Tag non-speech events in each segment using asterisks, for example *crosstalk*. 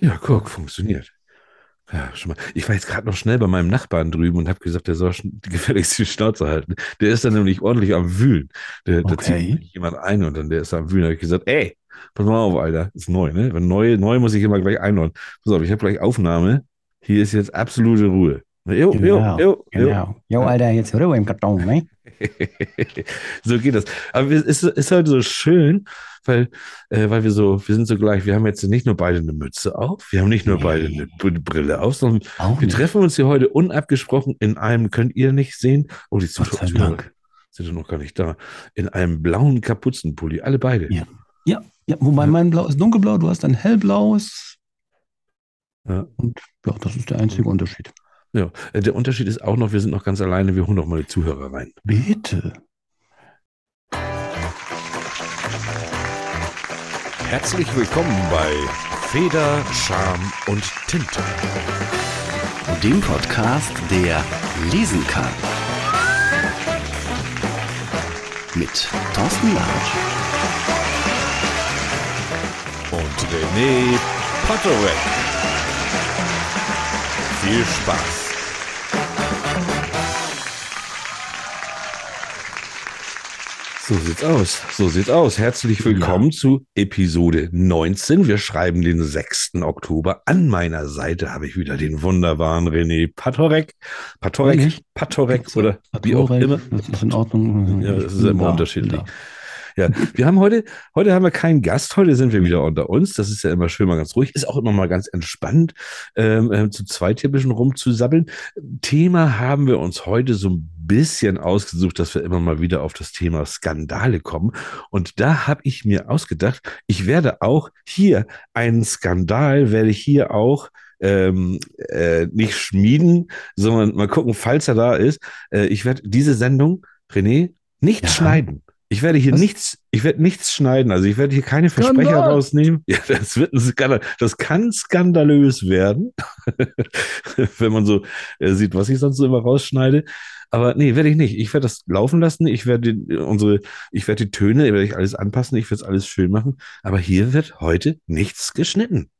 Ja, guck, funktioniert. Ja, schon mal. Ich war jetzt gerade noch schnell bei meinem Nachbarn drüben und habe gesagt, der soll schon die Schnauze halten. Der ist dann nämlich ordentlich am Wühlen. Der, da zieht Okay. jemand ein und dann der ist am Wühlen. Da habe ich gesagt, ey, pass mal auf, Alter, ist neu, ne? Wenn neu, neu muss ich immer gleich einladen. Pass auf, ich habe gleich Aufnahme. Hier ist jetzt absolute Ruhe. Jo, jo, Genau, jo, jo. genau. Jo, Alter, jetzt Ruhe im Karton, ne? *laughs* So geht das. Aber es ist, ist halt so schön, weil, äh, weil wir so, wir sind so gleich, wir haben jetzt nicht nur beide eine Mütze auf, wir haben nicht nur beide eine Brille auf, sondern Auch wir nicht. treffen uns hier heute unabgesprochen in einem, könnt ihr nicht sehen, oh, die Zuschauer sind noch gar nicht da, in einem blauen Kapuzenpulli, alle beide. Ja. Ja, ja, wobei Ja. mein Blau ist dunkelblau, du hast ein hellblaues. Ja. Und ja, das ist der einzige Unterschied. Ja. Äh, Der Unterschied ist auch noch, wir sind noch ganz alleine, wir holen noch mal die Zuhörer rein. Bitte. Herzlich willkommen bei Feder, Charme und Tinte. dem Podcast, der lesen kann. Mit Thorsten Larsch und René Potterweg. Viel Spaß. So sieht's aus. So sieht's aus. Herzlich willkommen zu Episode 19. Wir schreiben den 6. Oktober. An meiner Seite habe ich wieder den wunderbaren René Patorek. Patorek? Patorek oder wie auch immer. Das ist in Ordnung. Ja, das ist immer da, unterschiedlich. bin da. Ja, wir haben heute, heute haben wir keinen Gast, heute sind wir wieder unter uns. Das ist ja immer schön, mal ganz ruhig. Ist auch immer mal ganz entspannt, ähm, ähm, zu zweit hier ein bisschen rumzusabbeln. Thema haben wir uns heute so ein bisschen ausgesucht, dass wir immer mal wieder auf das Thema Skandale kommen. Und da habe ich mir ausgedacht, ich werde auch hier einen Skandal, werde ich hier auch ähm, äh, nicht schmieden, sondern mal gucken, falls er da ist. Äh, ich werde diese Sendung, René, nicht Ja. schneiden. Ich werde hier Was? nichts, ich werde nichts schneiden. Also ich werde hier keine Versprecher Skandal! rausnehmen. Ja, das wird ein Skandal. Das kann skandalös werden, *laughs* wenn man so äh, sieht, was ich sonst so immer rausschneide. Aber nee, werde ich nicht. Ich werde das laufen lassen. Ich werde die- unsere, ich werde die Töne, werde ich alles anpassen. Ich werde es alles schön machen. Aber hier wird heute nichts geschnitten.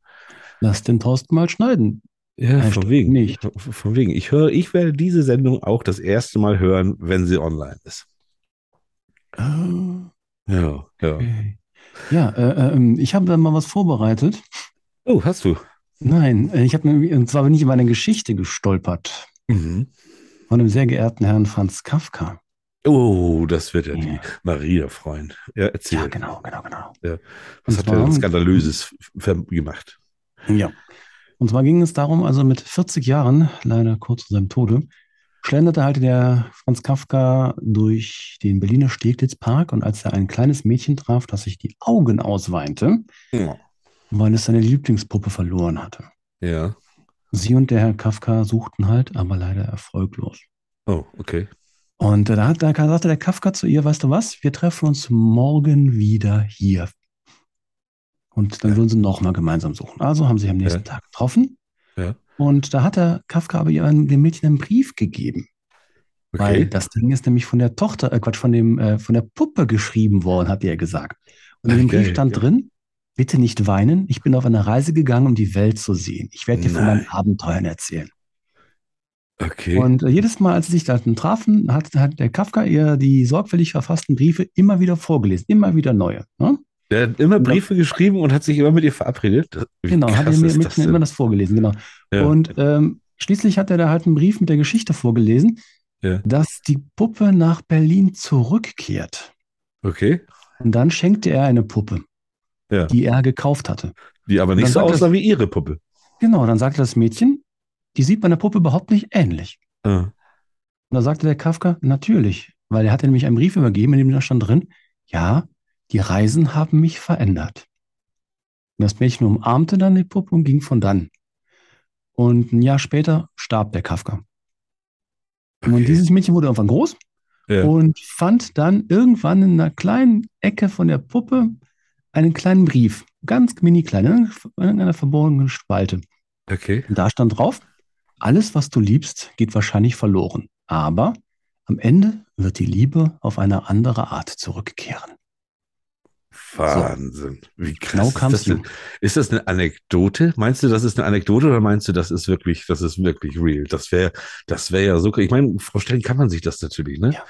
Lass den Thorsten mal schneiden. Ja, Ein von wegen. nicht. Von wegen. Ich höre, ich werde diese Sendung auch das erste Mal hören, wenn sie online ist. Ah, Ja, ja. Okay. Ja, äh, ähm, ich habe da mal was vorbereitet. Oh, hast du? Nein, äh, ich habe und zwar bin ich über eine Geschichte gestolpert Mhm. von dem sehr geehrten Herrn Franz Kafka. Oh, das wird ja die Ja. Maria freuen. Ja, erzähl. Ja, genau, genau, genau. Was Und hat er Skandalöses gemacht? Ja. Und zwar ging es darum, also mit 40 Jahren, leider kurz vor seinem Tode, schlenderte halt der Franz Kafka durch den Berliner Steglitzpark und als er ein kleines Mädchen traf, das sich die Augen ausweinte, weil es seine Lieblingspuppe verloren hatte. Ja. Sie und der Herr Kafka suchten halt, aber leider erfolglos. Oh, okay. Und da, hat, da sagte der Kafka zu ihr, weißt du was, wir treffen uns morgen wieder hier. Und dann Ja. würden sie nochmal gemeinsam suchen. Also haben sie sich am nächsten Ja. Tag getroffen. Und da hat der Kafka aber dem Mädchen einen Brief gegeben. Weil Okay. das Ding ist nämlich von der Tochter, äh Quatsch, von dem, äh, von der Puppe geschrieben worden, hat er gesagt. Und in dem Brief stand ja. drin, bitte nicht weinen, ich bin auf eine Reise gegangen, um die Welt zu sehen. Ich werde dir von meinen Nein. Abenteuern erzählen. Okay. Und äh, jedes Mal, als sie sich da trafen, hat, hat der Kafka ihr die sorgfältig verfassten Briefe immer wieder vorgelesen, immer wieder neue. Ne? Der hat immer Briefe geschrieben und hat sich immer mit ihr verabredet. Wie Genau, hat er mir Mädchen immer das vorgelesen, genau. Ja. Und ähm, schließlich hat er da halt einen Brief mit der Geschichte vorgelesen, Ja. dass die Puppe nach Berlin zurückkehrt. Okay. Und dann schenkte er eine Puppe, Ja. die er gekauft hatte. Die aber nicht so aussah das- wie ihre Puppe. Genau, dann sagte das Mädchen, die sieht meiner Puppe überhaupt nicht ähnlich. Ah. Und da sagte der Kafka, natürlich, weil er hatte nämlich einen Brief übergeben, in dem da stand drin, ja, die Reisen haben mich verändert. Und das Mädchen umarmte dann die Puppe und ging von dann. Und ein Jahr später starb der Kafka. Okay. Und dieses Mädchen wurde irgendwann groß Ja. und fand dann irgendwann in einer kleinen Ecke von der Puppe einen kleinen Brief, ganz mini klein, in einer verborgenen Spalte. Okay. Und da stand drauf, alles, was du liebst, geht wahrscheinlich verloren. Aber am Ende wird die Liebe auf eine andere Art zurückkehren. Wahnsinn. Wie krass Genau ist kamst das denn? du. Ist das eine Anekdote? Meinst du, das ist eine Anekdote oder meinst du, das ist wirklich, das ist wirklich real? Das wäre, das wäre ja so, ich meine, vorstellen kann man sich das natürlich, ne? Ja.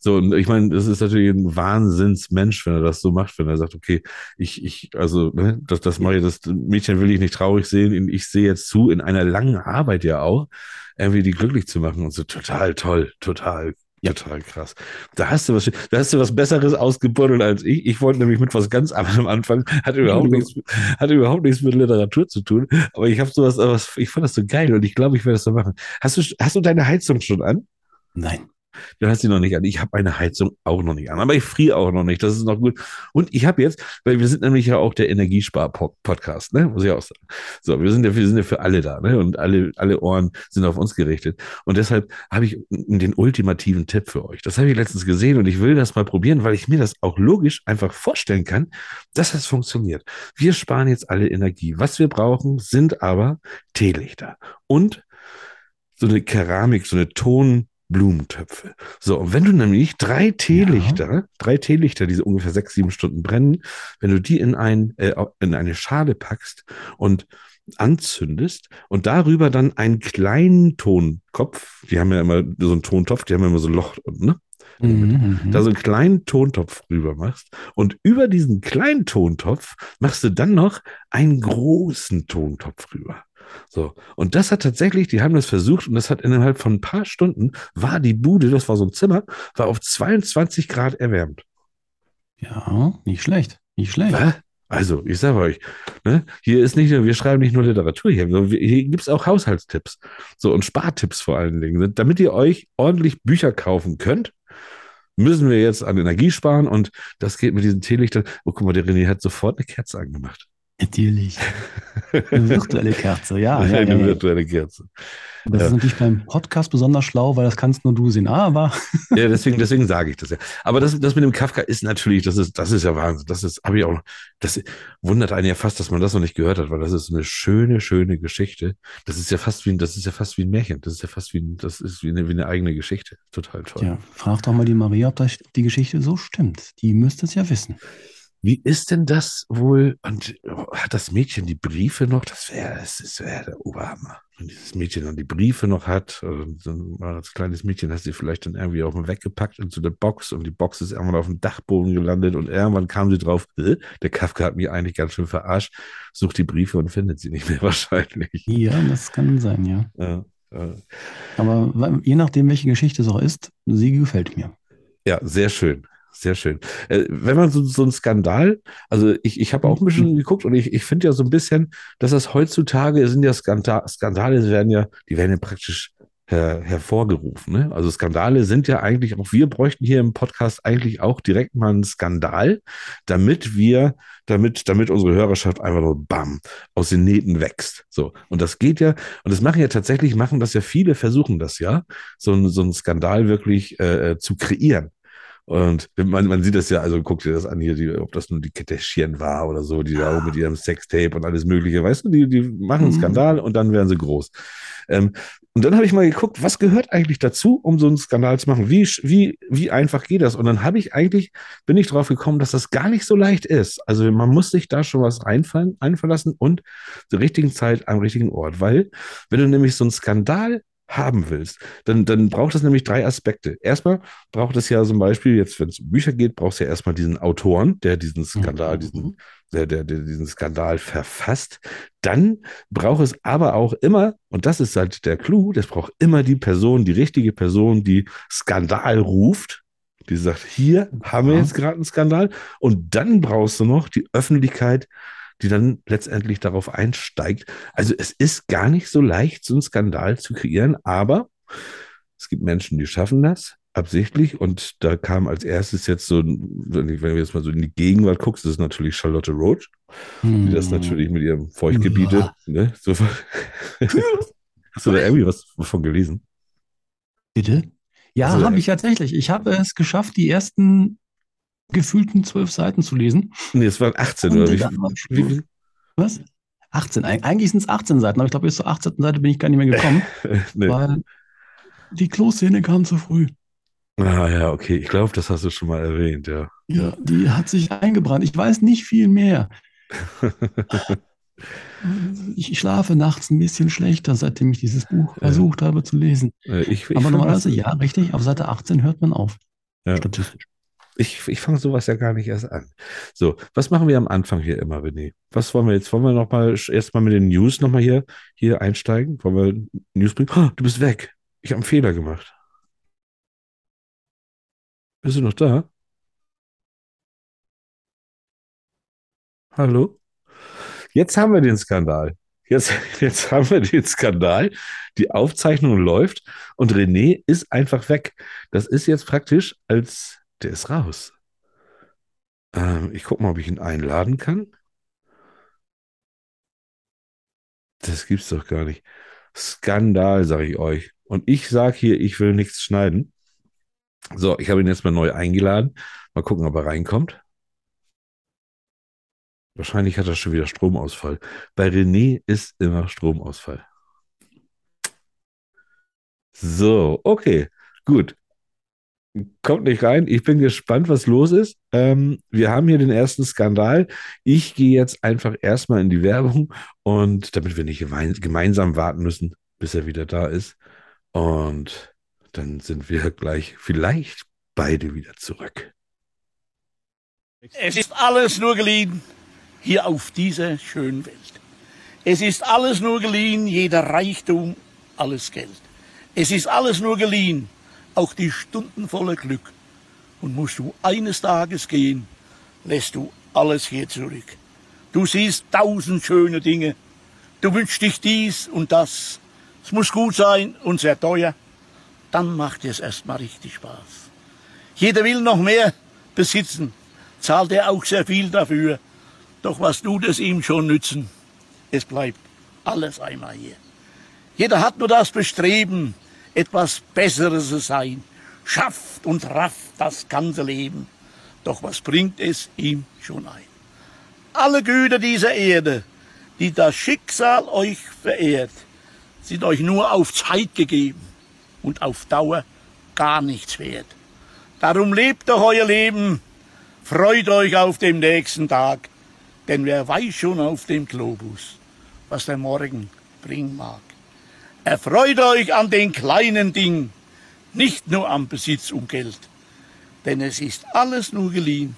So, und ich meine, das ist natürlich ein Wahnsinnsmensch, wenn er das so macht, wenn er sagt, okay, ich, ich, also, ne, das, das mache ich, das Mädchen will ich nicht traurig sehen, ich sehe jetzt zu, in einer langen Arbeit ja auch, irgendwie die glücklich zu machen und so, total toll, total, total krass. Da hast du was, da hast du was Besseres ausgebuddelt als ich. Ich wollte nämlich mit was ganz anderem anfangen, hatte überhaupt nichts, hatte überhaupt nichts mit Literatur zu tun, aber ich habe sowas, aber ich fand das so geil und ich glaube, ich werde das so machen. Hast du, hast du deine Heizung schon an? Nein. Du hast sie noch nicht an. Ich habe meine Heizung auch noch nicht an, aber ich friere auch noch nicht. Das ist noch gut. Und ich habe jetzt, weil wir sind nämlich ja auch der Energiespar-Podcast, ne? Muss ich auch sagen. So, wir sind ja, wir sind ja für alle da, ne? Und alle, alle Ohren sind auf uns gerichtet. Und deshalb habe ich den ultimativen Tipp für euch. Das habe ich letztens gesehen und ich will das mal probieren, weil ich mir das auch logisch einfach vorstellen kann, dass das funktioniert. Wir sparen jetzt alle Energie. Was wir brauchen, sind aber Teelichter und so eine Keramik, so eine Ton Blumentöpfe. So, und wenn du nämlich drei Teelichter, ja. drei Teelichter, die so ungefähr sechs, sieben Stunden brennen, wenn du die in, ein, äh, in eine Schale packst und anzündest und darüber dann einen kleinen Tonkopf, die haben ja immer so einen Tontopf, die haben ja immer so ein Loch, ne? Mhm, da so einen kleinen Tontopf rüber machst und über diesen kleinen Tontopf machst du dann noch einen großen Tontopf rüber. So, und das hat tatsächlich, die haben das versucht und das hat innerhalb von ein paar Stunden war die Bude, das war so ein Zimmer, war auf 22 Grad erwärmt. Ja, nicht schlecht, nicht schlecht. Was? Also, ich sage euch, ne, hier ist nicht nur, wir schreiben nicht nur Literatur hier, sondern hier gibt es auch Haushaltstipps. So, und Spartipps vor allen Dingen. Damit ihr euch ordentlich Bücher kaufen könnt, müssen wir jetzt an Energie sparen und das geht mit diesen Teelichtern. Oh, guck mal, der René hat sofort eine Kerze angemacht. Natürlich. Eine virtuelle Kerze, ja. *laughs* ja Eine ja, ja. virtuelle Kerze. Das Ja. ist natürlich beim Podcast besonders schlau, weil das kannst nur du sehen. Aber Ja, deswegen, *laughs* deswegen sage ich das ja. Aber das, das mit dem Kafka ist natürlich, das ist, das ist ja Wahnsinn. Das ist, habe ich auch das wundert einen ja fast, dass man das noch nicht gehört hat, weil das ist eine schöne, schöne Geschichte. Das ist ja fast wie ein, das ist ja fast wie ein Märchen. Das ist ja fast wie ein, das ist wie eine, wie eine eigene Geschichte. Total toll. ja, frag doch mal die Maria, ob das, die Geschichte so stimmt. Die müsste es ja wissen. Wie ist denn das wohl? Und hat das Mädchen die Briefe noch? Das wäre, das wäre der Oberhammer. Wenn dieses Mädchen dann die Briefe noch hat, dann war als kleines Mädchen, hast du sie vielleicht dann irgendwie auch mal weggepackt into der Box und die Box ist irgendwann auf dem Dachboden gelandet und irgendwann kam sie drauf, der Kafka hat mich eigentlich ganz schön verarscht, sucht die Briefe und findet sie nicht mehr *laughs* wahrscheinlich. Ja, das kann sein, ja. Ja, Aber je nachdem, welche Geschichte es auch ist, sie gefällt mir. Ja, sehr schön. Sehr schön. Äh, wenn man so, so ein Skandal, also ich, ich habe auch ein bisschen geguckt und ich, ich finde ja so ein bisschen, dass das heutzutage sind ja Skandale, Skandale werden ja, die werden ja praktisch her, hervorgerufen. Ne? Also Skandale sind ja eigentlich, auch wir bräuchten hier im Podcast eigentlich auch direkt mal einen Skandal, damit wir, damit, damit unsere Hörerschaft einfach nur bam aus den Nähten wächst. So. Und das geht ja, und das machen ja tatsächlich, machen das ja viele, versuchen das ja, so, so einen Skandal wirklich äh, äh, zu kreieren. Und man, man sieht das ja, also guck dir das an hier, die, ob das nur die Kardashian war oder so, die da auch mit ihrem Sextape und alles Mögliche, weißt du, die, die machen einen Mhm. Skandal und dann werden sie groß. Ähm, und dann habe ich mal geguckt, was gehört eigentlich dazu, um so einen Skandal zu machen? Wie, wie, wie einfach geht das? Und dann habe ich eigentlich, bin ich drauf gekommen, dass das gar nicht so leicht ist. Also man muss sich da schon was einfallen, einfallen lassen und zur richtigen Zeit am richtigen Ort. Weil, wenn du nämlich so einen Skandal haben willst, dann, dann braucht es nämlich drei Aspekte. Erstmal braucht es ja zum Beispiel, jetzt wenn es um Bücher geht, brauchst du ja erstmal diesen Autoren, der diesen Skandal, Mhm. diesen, der, der, der diesen Skandal verfasst. Dann braucht es aber auch immer, und das ist halt der Clou, das braucht immer die Person, die richtige Person, die Skandal ruft, die sagt, hier haben wir jetzt gerade einen Skandal. Und dann brauchst du noch die Öffentlichkeit, die dann letztendlich darauf einsteigt. Also es ist gar nicht so leicht, so einen Skandal zu kreieren, aber es gibt Menschen, die schaffen das absichtlich. Und da kam als erstes jetzt so, wenn du jetzt mal so in die Gegenwart guckst, das ist natürlich Charlotte Roach, die das Hm. natürlich mit ihrem Feuchtgebiete, ne, so, *laughs* hast du da irgendwie was davon gelesen? Bitte? Ja, Also, habe ich tatsächlich. Ich habe es geschafft, die ersten gefühlten zwölf Seiten zu lesen. Nee, es waren 18 Und oder wie, wie, wie, Was? 18. Eig- Eigentlich sind es 18 Seiten, aber ich glaube, bis zur 18. Seite bin ich gar nicht mehr gekommen, *laughs* nee. weil die Kloszene kam zu früh. Ah ja, okay. Ich glaube, das hast du schon mal erwähnt, ja. Ja, die hat sich eingebrannt. Ich weiß nicht viel mehr. *laughs* Ich schlafe nachts ein bisschen schlechter, seitdem ich dieses Buch versucht habe zu lesen. Äh, Ich, ich Aber normalerweise, ja, richtig, auf Seite 18 hört man auf. Ja. Statistisch. Ich, ich fange sowas ja gar nicht erst an. So, was machen wir am Anfang hier immer, René? Was wollen wir jetzt? Wollen wir noch mal erst mal mit den News noch mal hier, hier einsteigen? Wollen wir News bringen? Oh, du bist weg. Ich habe einen Fehler gemacht. Bist du noch da? Hallo? Jetzt haben wir den Skandal. Jetzt, *laughs* jetzt haben wir den Skandal. Die Aufzeichnung läuft und René ist einfach weg. Das ist jetzt praktisch, als der ist raus. Ähm, ich gucke mal, ob ich ihn einladen kann. Das gibt's doch gar nicht. Skandal, sage ich euch. Und ich sage hier, ich will nichts schneiden. So, ich habe ihn jetzt mal neu eingeladen. Mal gucken, ob er reinkommt. Wahrscheinlich hat er schon wieder Stromausfall. Bei René ist immer Stromausfall. So, okay, gut. Kommt nicht rein. Ich bin gespannt, was los ist. Ähm, wir haben hier den ersten Skandal. Ich gehe jetzt einfach erstmal in die Werbung und damit wir nicht gemein, gemeinsam warten müssen, bis er wieder da ist. Und dann sind wir gleich vielleicht beide wieder zurück. Es ist alles nur geliehen hier auf dieser schönen Welt. Es ist alles nur geliehen, jeder Reichtum, alles Geld. Es ist alles nur geliehen, auch die Stunden voller Glück. Und musst du eines Tages gehen, lässt du alles hier zurück. Du siehst tausend schöne Dinge. Du wünschst dich dies und das. Es muss gut sein und sehr teuer. Dann macht es erstmal richtig Spaß. Jeder will noch mehr besitzen, zahlt er auch sehr viel dafür. Doch was tut es ihm schon nützen? Es bleibt alles einmal hier. Jeder hat nur das Bestreben, etwas Besseres sein, schafft und rafft das ganze Leben. Doch was bringt es ihm schon ein? Alle Güter dieser Erde, die das Schicksal euch verehrt, sind euch nur auf Zeit gegeben und auf Dauer gar nichts wert. Darum lebt doch euer Leben, freut euch auf den nächsten Tag, denn wer weiß schon auf dem Globus, was der Morgen bringen mag. Erfreut euch an den kleinen Dingen, nicht nur am Besitz und Geld, denn es ist alles nur geliehen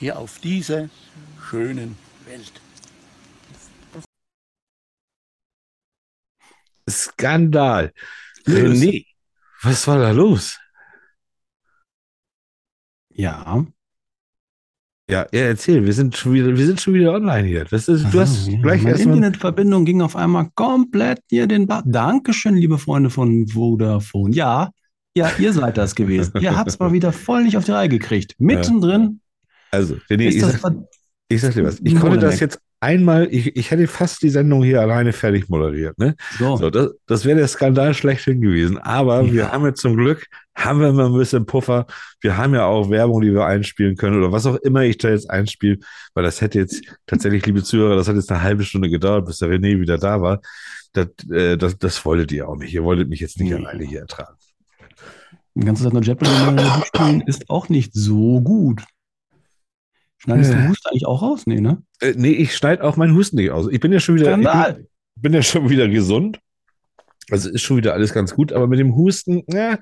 hier auf dieser schönen Welt. Skandal. René, was war da los? Ja. Ja, ja, erzähl, wir sind schon wieder, wir sind schon wieder online hier. Das ist, du hast ja. gleich Meine erstmal. Internetverbindung ging auf einmal komplett hier den Bad. Dankeschön, liebe Freunde von Vodafone. Ja, ja, ihr seid das gewesen. Ihr *laughs* habt es mal wieder voll nicht auf die Reihe gekriegt. Mittendrin Also, René, ist ich das sag, ich sag dir was. Ich konnte das jetzt einmal, ich, ich hätte fast die Sendung hier alleine fertig moderiert, ne? so. So, das, das wäre der Skandal schlechthin gewesen. Aber wir Ja. haben jetzt zum Glück, haben wir immer ein bisschen Puffer. Wir haben ja auch Werbung, die wir einspielen können oder was auch immer ich da jetzt einspiele, weil das hätte jetzt tatsächlich, liebe Zuhörer, das hat jetzt eine halbe Stunde gedauert, bis der René wieder da war. Das, äh, das, das wolltet ihr auch nicht. Ihr wolltet mich jetzt nicht Nee. alleine hier ertragen. Die ganze Zeit nur Jeopardy spielen ist auch nicht so gut. Schneidest du Hust eigentlich auch raus? Nee, ne? Äh, nee, ich schneide auch meinen Husten nicht aus. Ich bin ja schon wieder, ich bin, bin ja schon wieder gesund. Also ist schon wieder alles ganz gut, aber mit dem Husten, ja.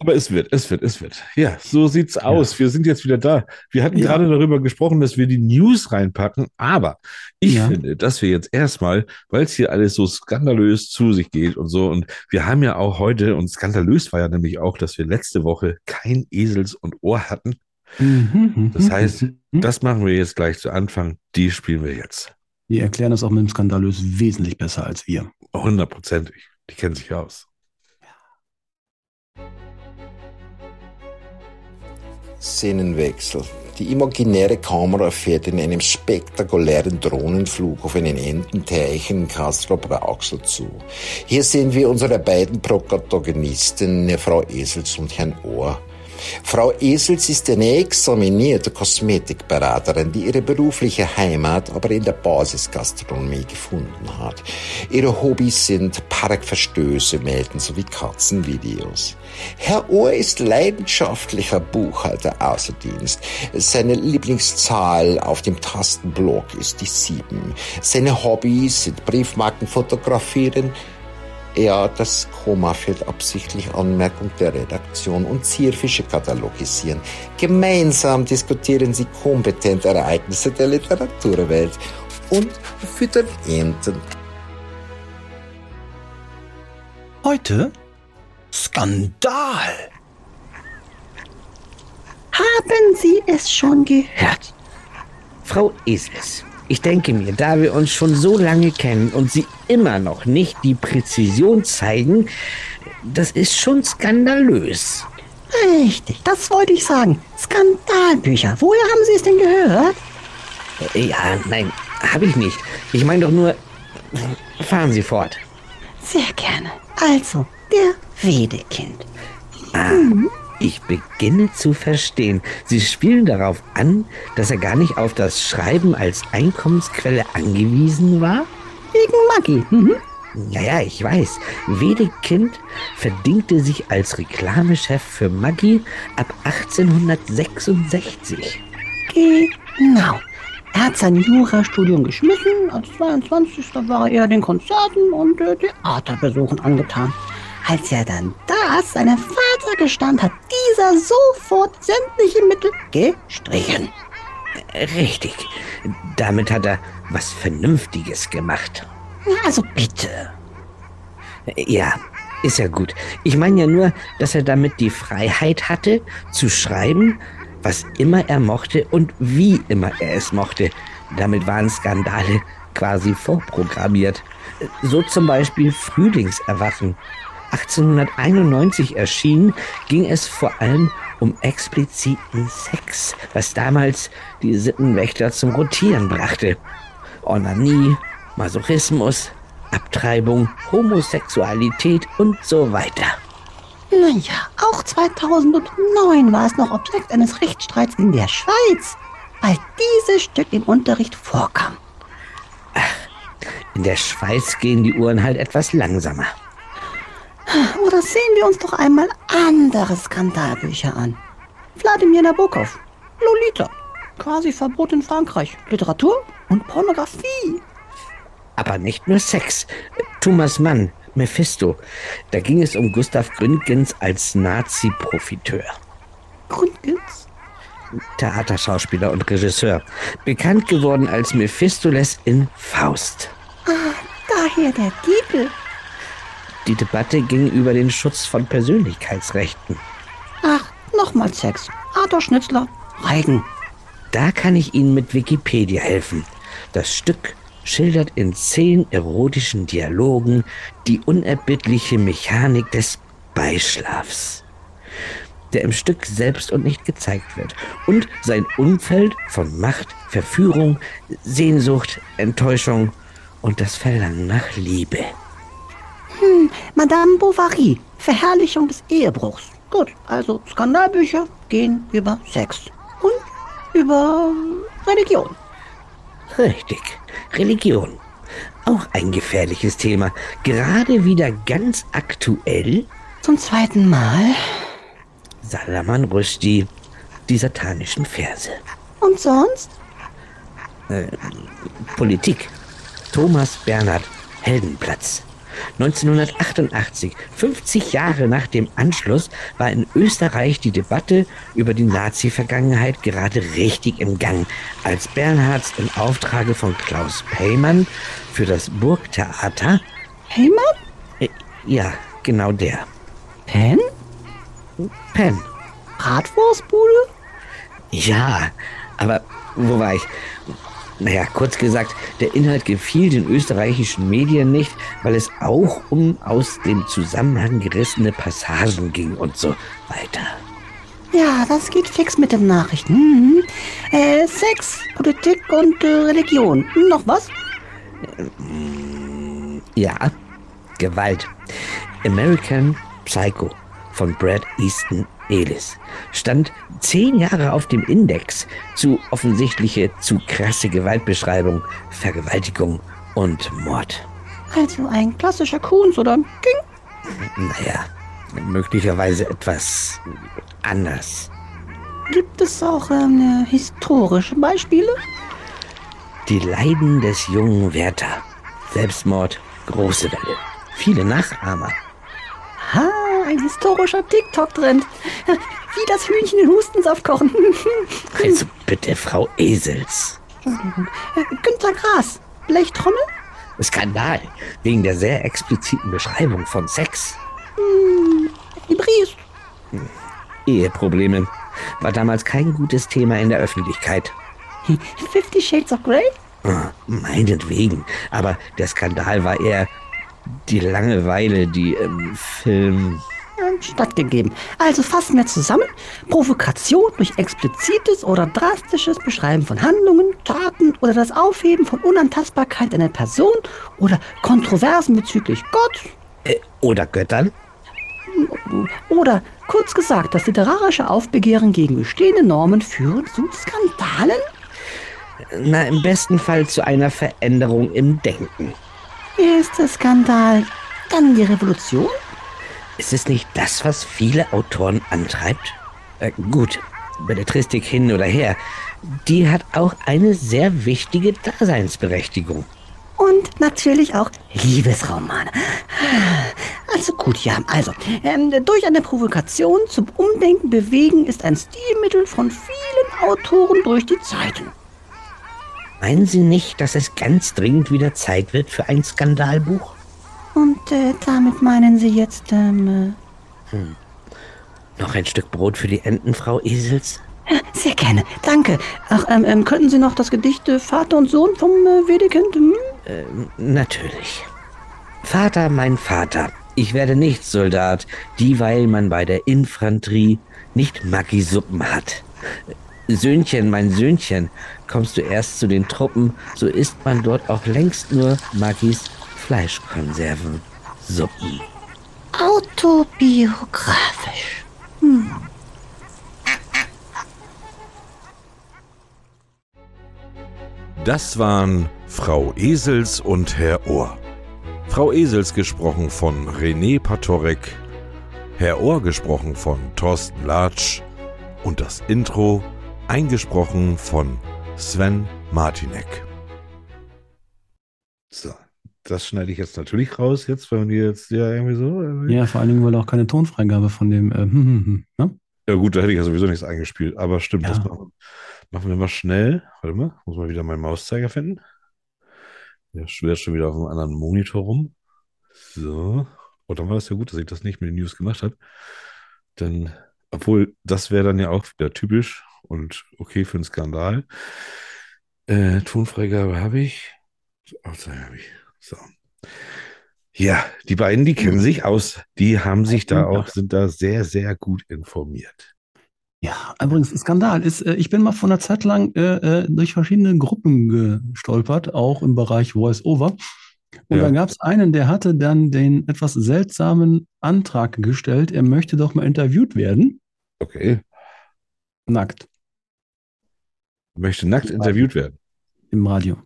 Aber es wird, es wird, es wird. Ja, so sieht's aus. Wir sind jetzt wieder da. Wir hatten Ja. gerade darüber gesprochen, dass wir die News reinpacken, aber ich Ja. finde, dass wir jetzt erstmal, weil es hier alles so skandalös zu sich geht und so, und wir haben ja auch heute, und skandalös war ja nämlich auch, dass wir letzte Woche kein Esels und Ohr hatten. Das heißt, mhm. Das machen wir jetzt gleich zu Anfang. Die spielen wir jetzt. Die erklären das auch mit dem Skandalös wesentlich besser als wir. Hundertprozentig. Die kennen sich aus. Szenenwechsel. Die imaginäre Kamera fährt in einem spektakulären Drohnenflug auf einen Ententeich in Castro Brauxel zu. Hier sehen wir unsere beiden Protagonisten, Frau Esels und Herrn Ohr. Frau Esels ist eine examinierte Kosmetikberaterin, die ihre berufliche Heimat aber in der Basisgastronomie gefunden hat. Ihre Hobbys sind Parkverstöße melden sowie Katzenvideos. Herr Ohr ist leidenschaftlicher Buchhalter außer Dienst. Seine Lieblingszahl auf dem Tastenblock ist die sieben. Seine Hobbys sind Briefmarken fotografieren, ja, das Koma fehlt absichtlich Anmerkung der Redaktion und Zierfische katalogisieren. Gemeinsam diskutieren sie kompetente Ereignisse der Literaturwelt und füttern Enten. Heute Skandal. Haben Sie es schon gehört? Frau Esels, ich denke mir, da wir uns schon so lange kennen und Sie immer noch nicht die Präzision zeigen, das ist schon skandalös. Richtig, das wollte ich sagen. Skandalbücher. Woher haben Sie es denn gehört? Äh, Ja, nein, habe ich nicht. Ich meine doch nur, fahren Sie fort. Sehr gerne. Also, der Wedekind. Ich beginne zu verstehen. Sie spielen darauf an, dass er gar nicht auf das Schreiben als Einkommensquelle angewiesen war? Wegen Maggie. Mhm. Ja, ja, ich weiß. Wedekind verdingte sich als Reklamechef für Maggi ab 1866. Genau. Er hat sein Jurastudium geschmissen. Als 22. war er den Konzerten und äh, Theaterbesuchen angetan. Als er dann das seinem Vater gestand, hat dieser sofort sämtliche Mittel gestrichen. Richtig. Damit hat er was Vernünftiges gemacht. Also bitte. Ja, ist ja gut. Ich meine ja nur, dass er damit die Freiheit hatte, zu schreiben, was immer er mochte und wie immer er es mochte. Damit waren Skandale quasi vorprogrammiert. So zum Beispiel Frühlingserwachen. 1891 erschienen, ging es vor allem um expliziten Sex, was damals die Sittenwächter zum Rotieren brachte. Onanie, Masochismus, Abtreibung, Homosexualität und so weiter. Naja, auch 2009 war es noch Objekt eines Rechtsstreits in der Schweiz, weil dieses Stück im Unterricht vorkam. In der Schweiz gehen die Uhren halt etwas langsamer. Oder sehen wir uns doch einmal andere Skandalbücher an. Wladimir Nabokov, Lolita, quasi Verbot in Frankreich, Literatur und Pornografie. Aber nicht nur Sex. Thomas Mann, Mephisto. Da ging es um Gustav Gründgens als Nazi-Profiteur. Grundgens? Theaterschauspieler und Regisseur. Bekannt geworden als Mephistoles in Faust. Daher der Titel. Die Debatte ging über den Schutz von Persönlichkeitsrechten. Ach, nochmal Sex. Adolf Schnitzler, Reigen. Da kann ich Ihnen mit Wikipedia helfen. Das Stück schildert in zehn erotischen Dialogen die unerbittliche Mechanik des Beischlafs, der im Stück selbst und nicht gezeigt wird, und sein Umfeld von Macht, Verführung, Sehnsucht, Enttäuschung und das Verlangen nach Liebe. Madame Bovary, Verherrlichung des Ehebruchs. Gut, also Skandalbücher gehen über Sex und über Religion. Richtig, Religion. Auch ein gefährliches Thema. Gerade wieder ganz aktuell. Zum zweiten Mal. Salaman Rushdie, die satanischen Verse. Und sonst? Politik. Thomas Bernhard, Heldenplatz. 1988, 50 Jahre nach dem Anschluss, war in Österreich die Debatte über die Nazi-Vergangenheit gerade richtig im Gang, als Bernhards im Auftrage von Klaus Peymann für das Burgtheater, Heymann? äh, ja, genau der, Pen? Penn. Bratwurstbude? Ja, aber wo war ich? Naja, kurz gesagt, der Inhalt gefiel den österreichischen Medien nicht, weil es auch um aus dem Zusammenhang gerissene Passagen ging und so weiter. Ja, das geht fix mit den Nachrichten. Mhm. Äh, Sex, Politik und äh, Religion. Noch was? Ja, Gewalt. American Psycho von Brad Easton Elis stand zehn Jahre auf dem Index zu offensichtliche, zu krasse Gewaltbeschreibung, Vergewaltigung und Mord. Also ein klassischer Kunz oder King. Naja, möglicherweise etwas anders. Gibt es auch ähm, historische Beispiele? Die Leiden des jungen Werther. Selbstmord, große Welle. Viele Nachahmer. Ah, ein historischer TikTok-Trend. Wie das Hühnchen den Hustensaft kochen. Also bitte, Frau Esels. Günter Grass. Blechtrommel? Skandal. Wegen der sehr expliziten Beschreibung von Sex. Libris. Eheprobleme. War damals kein gutes Thema in der Öffentlichkeit. Fifty Shades of Grey? Ah, Meinetwegen. Aber der Skandal war eher die Langeweile, die im Film. Ähm, stattgegeben. Also fassen wir zusammen. Provokation durch explizites oder drastisches Beschreiben von Handlungen, Taten oder das Aufheben von Unantastbarkeit einer Person oder Kontroversen bezüglich Gott Äh, oder Göttern? oder kurz gesagt, das literarische Aufbegehren gegen bestehende Normen führen zu Skandalen? Na, im besten Fall zu einer Veränderung im Denken. Ist der Skandal dann die Revolution? Ist es nicht das, was viele Autoren antreibt? Äh, gut, Belletristik hin oder her. Die hat auch eine sehr wichtige Daseinsberechtigung. Und natürlich auch Liebesromane. Also gut, ja, also, ähm, durch eine Provokation zum Umdenken bewegen ist ein Stilmittel von vielen Autoren durch die Zeiten. Meinen Sie nicht, dass es ganz dringend wieder Zeit wird für ein Skandalbuch? Und äh, damit meinen Sie jetzt, ähm, Noch ein Stück Brot für die Enten, Frau Esels? äh, sehr gerne, danke. Ach, ähm, ähm, könnten Sie noch das Gedicht äh, Vater und Sohn vom äh, Wedekind? Hm? Natürlich. Vater, mein Vater, ich werde nicht Soldat, dieweil man bei der Infanterie nicht Maggi-Suppen hat. Söhnchen, mein Söhnchen, kommst du erst zu den Truppen, so isst man dort auch längst nur Maggis Fleischkonserven, Suppen. Autobiografisch. Das waren Frau Esels und Herr Ohr. Frau Esels gesprochen von René Patorek, Herr Ohr gesprochen von Thorsten Latsch und das Intro eingesprochen von Sven Martinek. So, das schneide ich jetzt natürlich raus, jetzt, wenn wir jetzt ja irgendwie so. äh, Ja, vor allen Dingen, weil auch keine Tonfreigabe von dem. Äh, *laughs* hm, hm, hm, ne? Ja gut, da hätte ich ja sowieso nichts eingespielt, aber stimmt, das Ja. machen, machen wir mal schnell. Warte mal, muss mal wieder meinen Mauszeiger finden. Der schwirrt schon wieder auf einem anderen Monitor rum. So. Oh, dann war das ja gut, dass ich das nicht mit den News gemacht habe. Denn, obwohl, das wäre dann ja auch wieder typisch und okay für einen Skandal. Äh, Tonfreigabe habe ich. Aufzeiger habe ich. So. Ja, die beiden, die kennen sich aus. Die haben sich da auch, sind da sehr, sehr gut informiert. Ja, übrigens, Skandal ist, äh, ich bin mal von einer Zeit lang äh, äh, durch verschiedene Gruppen gestolpert, auch im Bereich Voice-Over. Und Ja. da gab es einen, der hatte dann den etwas seltsamen Antrag gestellt, er möchte doch mal interviewt werden, Okay. nackt, Möchte nackt interviewt werden. im Radio.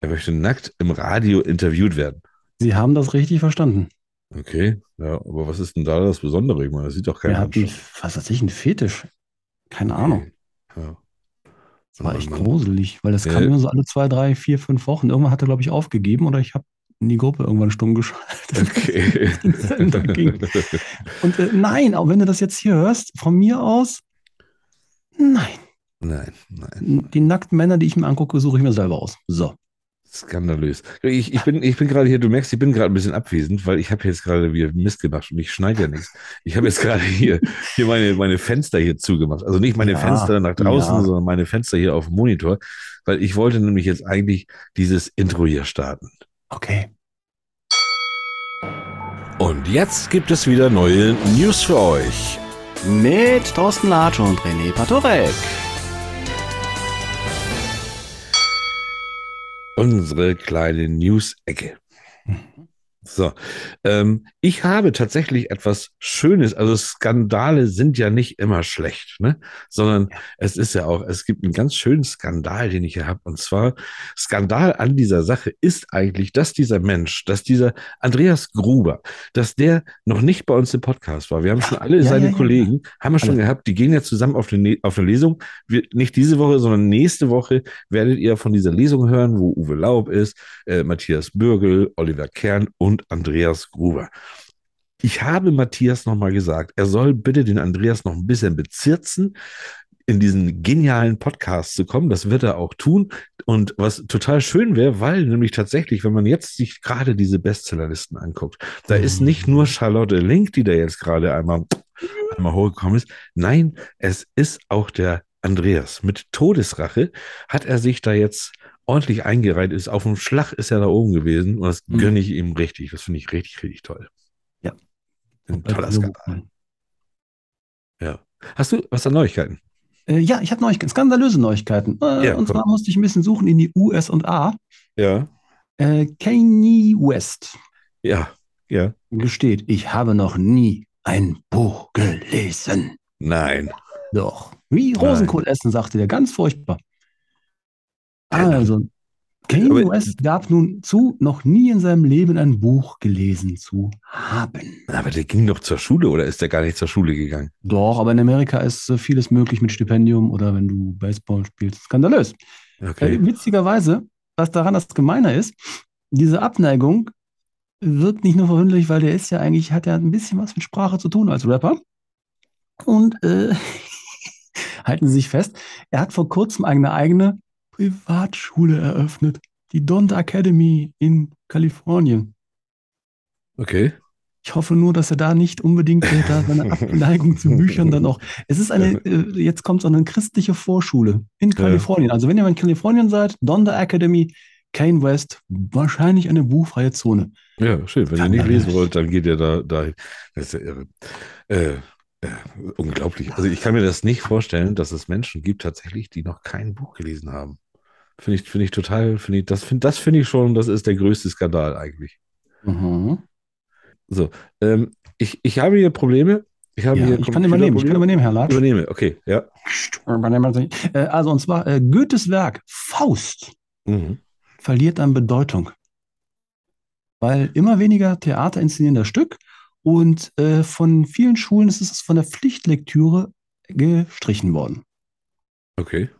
Er möchte nackt im Radio interviewt werden. Sie haben das richtig verstanden. Okay, ja, aber was ist denn da das Besondere? Ich meine, das sieht doch kein Er hat einen, Mensch. was weiß ich, einen Fetisch. Keine Ahnung. Ja. Das war echt Mann. gruselig, weil das Ja. kam immer so alle zwei, drei, vier, fünf Wochen. Irgendwann hat er, glaube ich, aufgegeben oder ich habe in die Gruppe irgendwann stumm *laughs* geschaltet. Okay. *laughs* Und äh, nein, auch wenn du das jetzt hier hörst, von mir aus, nein. Nein, nein. Die nackten Männer, die ich mir angucke, suche ich mir selber aus. So. Skandalös. Ich, ich bin, ich bin gerade hier, du merkst, ich bin gerade ein bisschen abwesend, weil ich habe jetzt gerade wieder Mist gemacht und ich schneide ja nichts. Ich habe jetzt gerade hier, hier meine, meine Fenster hier zugemacht. Also nicht meine Ja, Fenster nach draußen, ja. sondern meine Fenster hier auf dem Monitor, weil ich wollte nämlich jetzt eigentlich dieses Intro hier starten. Okay. Und jetzt gibt es wieder neue News für euch. Mit Thorsten Latsch und René Patorek. Unsere kleine News-Ecke. So, ähm, ich habe tatsächlich etwas Schönes. Also Skandale sind ja nicht immer schlecht, ne? Sondern es ist ja auch, es gibt einen ganz schönen Skandal, den ich hier habe. Und zwar Skandal an dieser Sache ist eigentlich, dass dieser Mensch, dass dieser Andreas Gruber, dass der noch nicht bei uns im Podcast war. Wir haben schon alle Ja, seine ja, ja, Kollegen, haben wir schon Alle. gehabt, die gehen ja zusammen auf eine, auf eine Lesung. Wir, nicht diese Woche, sondern nächste Woche werdet ihr von dieser Lesung hören, wo Uwe Laub ist, äh, Matthias Bürgel, Oliver Kern und Andreas Gruber. Ich habe Matthias nochmal gesagt, er soll bitte den Andreas noch ein bisschen bezirzen, in diesen genialen Podcast zu kommen. Das wird er auch tun. Und was total schön wäre, weil nämlich tatsächlich, wenn man jetzt sich gerade diese Bestsellerlisten anguckt, da ist nicht nur Charlotte Link, die da jetzt gerade einmal, einmal hochgekommen ist. Nein, es ist auch der Andreas. Mit Todesrache hat er sich da jetzt ordentlich eingereiht, ist auf dem Schlag ist er da oben gewesen und das Mhm. gönne ich ihm richtig. Das finde ich richtig, richtig toll. Ja. Ein toller Skandal. Ja. Hast du was an Neuigkeiten? Äh, ja, ich habe Neuigkeiten, skandalöse Neuigkeiten. Äh, Ja, und zwar musste ich ein bisschen suchen in die USA. Ja. Äh, Kanye West Ja. Ja. gesteht, ich habe noch nie ein Buch gelesen. Nein. Doch. Wie. Rosenkohl essen, sagte der, ganz furchtbar. Also, Kanye Aber- West gab nun zu, noch nie in seinem Leben ein Buch gelesen zu haben. Aber der ging doch zur Schule oder ist der gar nicht zur Schule gegangen? Doch, aber in Amerika ist äh, vieles möglich mit Stipendium oder wenn du Baseball spielst. Skandalös. Okay. Äh, witzigerweise, was daran das Gemeiner ist, diese Abneigung wirkt nicht nur verwunderlich, weil der ist ja eigentlich, hat ja ein bisschen was mit Sprache zu tun als Rapper. Und äh, *laughs* halten Sie sich fest, er hat vor kurzem eine eigene Privatschule eröffnet. Die Donda Academy in Kalifornien. Okay. Ich hoffe nur, dass er da nicht unbedingt äh, da seine *laughs* Abneigung zu Büchern dann auch. Es ist eine, äh, jetzt kommt so eine christliche Vorschule in Kalifornien. Also wenn ihr mal in Kalifornien seid, Donda Academy, Kane West, wahrscheinlich eine buchfreie Zone. Ja, schön. Wenn ihr nicht lesen wollt, dann geht ihr da dahin. Das ist ja irre. Äh, äh, unglaublich. Also ich kann mir das nicht vorstellen, dass es Menschen gibt tatsächlich, die noch kein Buch gelesen haben. Finde ich, finde ich total, finde ich, das finde das finde ich schon, das ist der größte Skandal eigentlich. Mhm. So, ähm, ich, ich habe hier Probleme. Ich habe Ja, hier ich kann übernehmen, ich kann übernehmen, Herr Latsch. Übernehme, okay, ja. Äh, Also und zwar äh, Goethes Werk Faust Mhm. verliert an Bedeutung. Weil immer weniger Theater inszenieren das Stück und äh, von vielen Schulen ist es von der Pflichtlektüre gestrichen worden. Okay.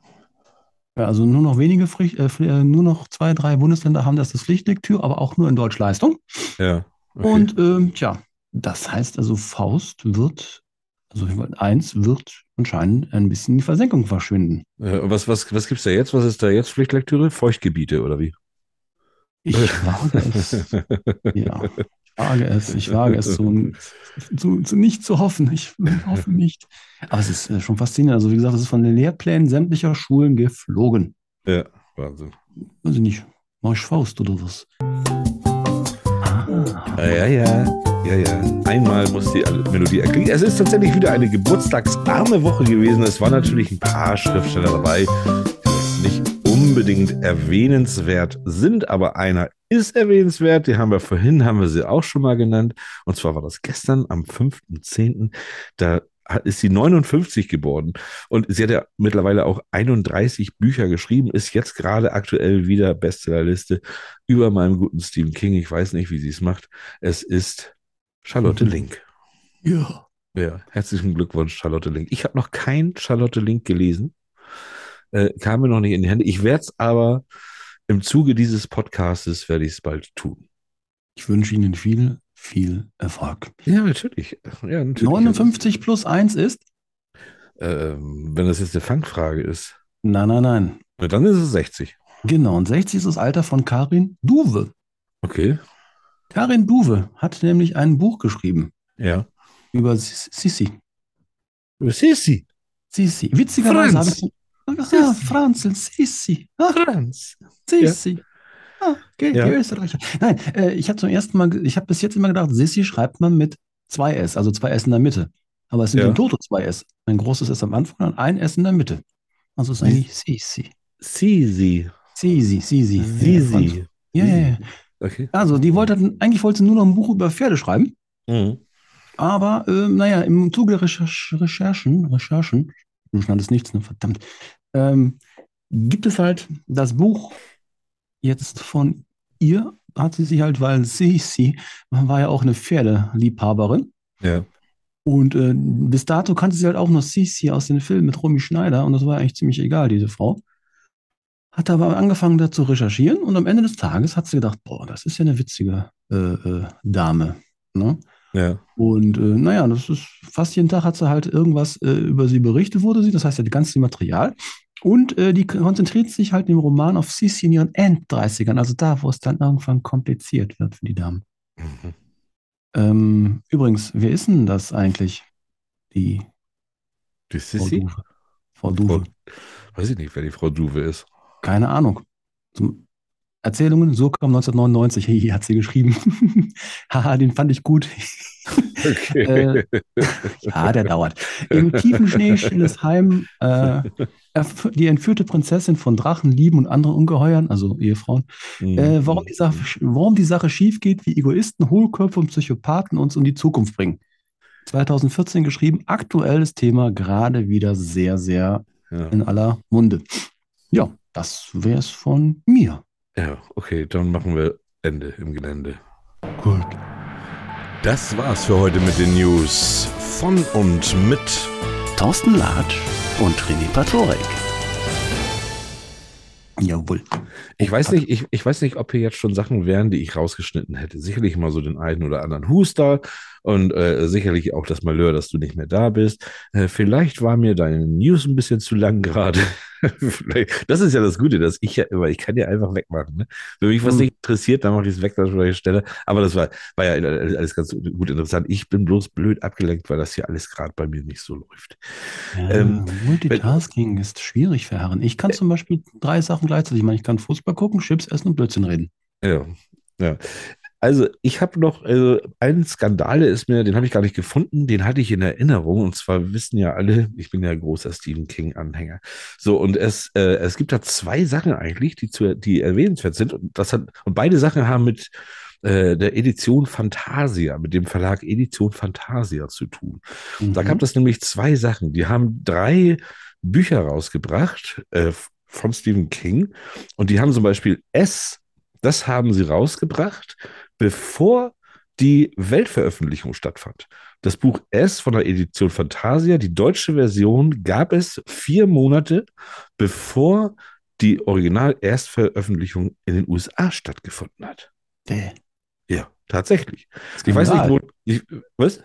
Ja, also nur noch wenige, äh, äh, nur noch zwei, drei Bundesländer haben das als Pflichtlektüre, aber auch nur in Deutschleistung. Ja. Okay. Und ähm, tja, das heißt also, Faust wird, also eins wird anscheinend ein bisschen in die Versenkung verschwinden. Äh, und was, was, was gibt's da jetzt? Was ist da jetzt Pflichtlektüre? Feuchtgebiete oder wie? Ich wage es. *laughs* Ja, wage es. Ich wage es zu, zu, zu nicht zu hoffen. Ich hoffe nicht. Aber es ist äh, schon faszinierend. Also, wie gesagt, es ist von den Lehrplänen sämtlicher Schulen geflogen. Ja, Wahnsinn. Weiß ich nicht. Mach ich Faust oder was? Ah, Ja, ja, ja, ja. Einmal muss die Melodie erklingen. Es ist tatsächlich wieder eine geburtstagsarme Woche gewesen. Es waren natürlich ein paar Schriftsteller dabei, unbedingt erwähnenswert sind, aber einer ist erwähnenswert. Die haben wir vorhin, haben wir sie auch schon mal genannt. Und zwar war das gestern am 5.10. Da ist sie 59 geworden und sie hat ja mittlerweile auch 31 Bücher geschrieben, ist jetzt gerade aktuell wieder Bestsellerliste über meinem guten Stephen King. Ich weiß nicht, wie sie es macht. Es ist Charlotte Mhm. Link. ja. Ja, herzlichen Glückwunsch, Charlotte Link. Ich habe noch kein Charlotte Link gelesen. Äh, kam mir noch nicht in die Hände. Ich werde es aber im Zuge dieses Podcastes werde ich es bald tun. Ich wünsche Ihnen viel, viel Erfolg. Ja, natürlich. Ja, natürlich. 59 plus 1 ist? Ähm, wenn das jetzt eine Fangfrage ist, Nein, nein, nein. na, dann ist es 60. Genau. Und 60 ist das Alter von Karin Duwe. Okay. Karin Duwe hat nämlich ein Buch geschrieben Ja. über Sissi. Sissi. Sissi. Witzigerweise habe ich. Ja, Franz, Sissi. Ah, Franz. Sissi. Ah, okay, Ja. die Österreicher. Nein, äh, ich habe zum ersten Mal, ich habe bis jetzt immer gedacht, Sissi schreibt man mit zwei S, also zwei S in der Mitte. Aber es sind Ja. im Toto zwei S. Ein großes S am Anfang und ein S in der Mitte. Also es ist eigentlich Sissi. Sisi. Sisi, Sisi. Sisi. Ja, ja, ja. Okay. Also, die wollte, eigentlich wollte sie nur noch ein Buch über Pferde schreiben. Mhm. Aber, äh, naja, im Zuge der Recherch Recherchen, Recherchen, du schneidest nichts, ne, verdammt, ähm, gibt es halt das Buch jetzt von ihr, hat sie sich halt, weil sie, sie war ja auch eine Pferdeliebhaberin. Ja. Und äh, bis dato kannte sie halt auch nur Sisi aus den Filmen mit Romy Schneider und das war eigentlich ziemlich egal, diese Frau. Hat aber angefangen da zu recherchieren und am Ende des Tages hat sie gedacht, boah, das ist ja eine witzige äh, äh, Dame. Ne? Ja. Und äh, naja, das ist fast jeden Tag hat sie halt irgendwas äh, über sie berichtet, wurde sie, das heißt ja die ganze Material. Und äh, die konzentriert sich halt im Roman auf Sisi in ihren End-30ern, also da, wo es dann irgendwann kompliziert wird für die Damen. Mhm. Ähm, übrigens, wer ist denn das eigentlich? Die Die Frau Sissi? Duve. Frau Duve. Weiß ich nicht, wer die Frau Duve ist. Keine Ahnung. Zum Erzählungen, so kam 1999, hey, hat sie geschrieben. *laughs* Haha, den fand ich gut. Okay. ja, der dauert. Im tiefen Schnee stilles Heim, äh, die entführte Prinzessin von Drachen, Lieben und anderen Ungeheuern, also Ehefrauen. Mhm. Äh, warum, die Sache, warum die Sache schief geht, wie Egoisten, Hohlköpfe und Psychopathen uns um die Zukunft bringen. 2014 geschrieben, aktuelles Thema, gerade wieder sehr, sehr ja. in aller Munde. Ja, das wäre es von mir. Ja, okay, dann machen wir Ende im Gelände. Gut. Das war's für heute mit den News von und mit Thorsten Latsch und René Patorek. Jawohl. Ich weiß nicht, ich, ich weiß nicht, ob hier jetzt schon Sachen wären, die ich rausgeschnitten hätte. Sicherlich mal so den einen oder anderen Huster und äh, sicherlich auch das Malheur, dass du nicht mehr da bist. Äh, vielleicht war mir deine News ein bisschen zu lang gerade. *laughs* Das ist ja das Gute, dass ich ja immer, ich kann ja einfach wegmachen. Ne? Wenn mich was Hm. nicht interessiert, dann mache ich es weg an welcher Stelle. Aber das war, war ja alles ganz gut interessant. Ich bin bloß blöd abgelenkt, weil das hier alles gerade bei mir nicht so läuft. Ja, Ähm, Multitasking ist schwierig für Herren. Ich kann zum Beispiel drei Sachen gleichzeitig machen. Ich kann Fußball gucken, Chips essen und Blödsinn reden. Ja, ja. Also ich habe noch also einen Skandal, der ist mir, den habe ich gar nicht gefunden, den hatte ich in Erinnerung. Und zwar wissen ja alle, ich bin ja großer Stephen King-Anhänger. So, und es, äh, es gibt da zwei Sachen eigentlich, die, zu, die erwähnenswert sind. Und, das hat, und beide Sachen haben mit äh, der Edition Fantasia, mit dem Verlag Edition Fantasia zu tun. Da Mhm. gab es nämlich zwei Sachen. Die haben drei Bücher rausgebracht äh, von Stephen King und die haben zum Beispiel S, das haben sie rausgebracht, bevor die Weltveröffentlichung stattfand. Das Buch S von der Edition Fantasia, die deutsche Version, gab es vier Monate, bevor die Original-Erstveröffentlichung in den USA stattgefunden hat. Däh. Ja, tatsächlich. Ich weiß nicht, Skandal. wo. Ich, was?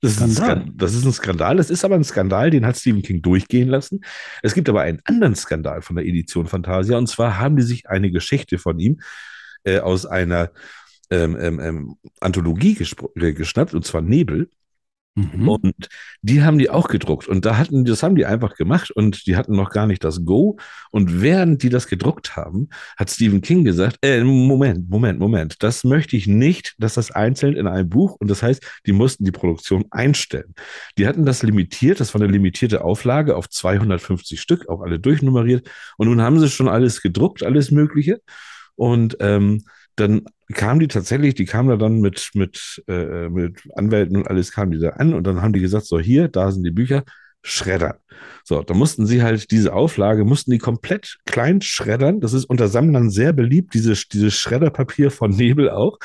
Das ist, ein Skandal. Skandal. das ist ein Skandal. Das ist aber ein Skandal, den hat Stephen King durchgehen lassen. Es gibt aber einen anderen Skandal von der Edition Fantasia. Und zwar haben die sich eine Geschichte von ihm äh, aus einer ähm, ähm, ähm, Anthologie äh, geschnappt, und zwar Nebel. Mhm. Und die haben die auch gedruckt. Und da hatten, das haben die einfach gemacht und die hatten noch gar nicht das Go. Und während die das gedruckt haben, hat Stephen King gesagt, äh, Moment, Moment, Moment, das möchte ich nicht, dass das einzeln in einem Buch und das heißt, die mussten die Produktion einstellen. Die hatten das limitiert, das war eine limitierte Auflage auf 250 Stück, auch alle durchnummeriert. Und nun haben sie schon alles gedruckt, alles Mögliche. Und ähm, dann kamen die tatsächlich, die kamen da dann mit, mit, äh, mit Anwälten und alles kamen die da an und dann haben die gesagt, so hier, da sind die Bücher, schreddern. So, da mussten sie halt diese Auflage, mussten die komplett klein schreddern. Das ist unter Sammlern sehr beliebt, dieses, dieses Schredderpapier von Nebel auch.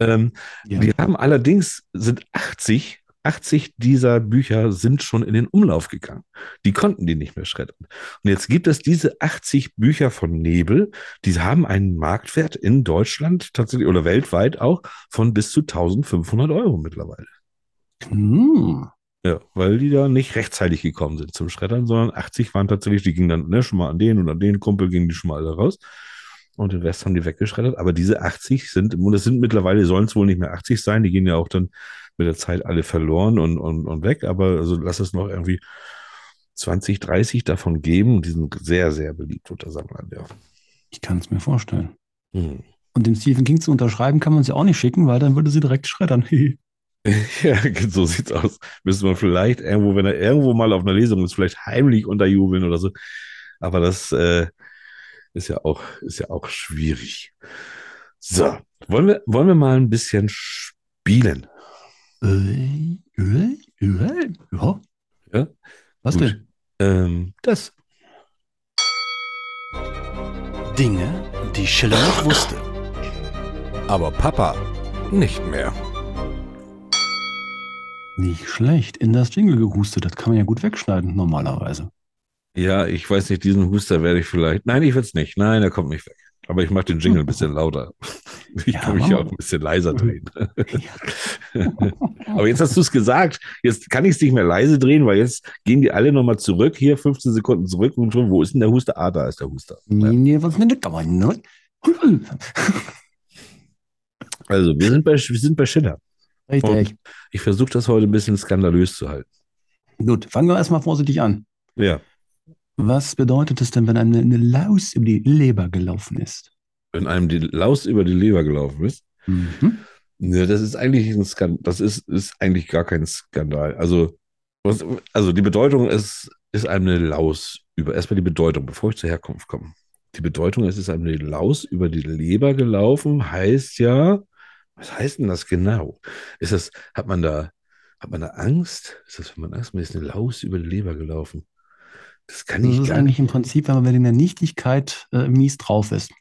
Ähm, Ja. Die haben allerdings, sind 80, 80 dieser Bücher sind schon in den Umlauf gegangen. Die konnten die nicht mehr schreddern. Und jetzt gibt es diese 80 Bücher von Nebel, die haben einen Marktwert in Deutschland tatsächlich oder weltweit auch von bis zu 1500 Euro mittlerweile. Hm. Ja, weil die da nicht rechtzeitig gekommen sind zum Schreddern, sondern 80 waren tatsächlich, die gingen dann ne, schon mal an den und an den Kumpel gingen die schon mal alle raus. Und den Rest haben die weggeschreddert. Aber diese 80 sind, und es sind mittlerweile, sollen es wohl nicht mehr 80 sein, die gehen ja auch dann mit der Zeit alle verloren und, und, und weg. Aber also lass es noch irgendwie 20, 30 davon geben. Und die sind sehr, sehr beliebt unter Sammlern, ja. Ich kann es mir vorstellen. Hm. Und dem Stephen King zu unterschreiben, kann man sie auch nicht schicken, weil dann würde sie direkt schreddern. *laughs* Ja, so sieht's aus. Müsste man vielleicht irgendwo, wenn er irgendwo mal auf einer Lesung ist, vielleicht heimlich unterjubeln oder so. Aber das äh, ist ja auch, ist ja auch schwierig. So, wollen wir, wollen wir mal ein bisschen spielen? Äh, äh, äh, ja. Ja? Was Gut. denn? Ähm, das. Dinge, die Schiller noch *coughs* wusste. Aber Papa nicht mehr. Nicht schlecht. In das Jingle gehustet. Das kann man ja gut wegschneiden, normalerweise. Ja, ich weiß nicht, diesen Huster werde ich vielleicht. Nein, ich will es nicht. Nein, er kommt nicht weg. Aber ich mache den Jingle ein bisschen lauter. *laughs* Ich Ja, kann mich ja auch ein bisschen leiser drehen. *laughs* Aber jetzt hast du es gesagt. Jetzt kann ich es nicht mehr leise drehen, weil jetzt gehen die alle nochmal zurück. Hier 15 Sekunden zurück und schon, wo ist denn der Huster? Ah, da ist der Huster. Ja. Ne? *laughs* Also, wir sind bei, wir sind bei Schiller. Richtig. Ich versuche das heute ein bisschen skandalös zu halten. Gut, fangen wir erstmal vorsichtig an. Ja. Was bedeutet es denn, wenn eine, eine Laus über die Leber gelaufen ist? Wenn einem die Laus über die Leber gelaufen ist. Mhm. Ne, das ist eigentlich ein Skandal. Das ist, ist eigentlich gar kein Skandal. Also, was, also die Bedeutung ist, ist einem eine Laus über. Erstmal die Bedeutung, bevor ich zur Herkunft komme. Die Bedeutung, es ist einem eine Laus über die Leber gelaufen, heißt ja, was heißt denn das genau? Ist das, hat man da, hat man da Angst? Ist das, wenn man Angst hat, mir ist eine Laus über die Leber gelaufen? Das kann Das ich ist gar eigentlich im Prinzip, wenn man in der Nichtigkeit äh, mies drauf ist.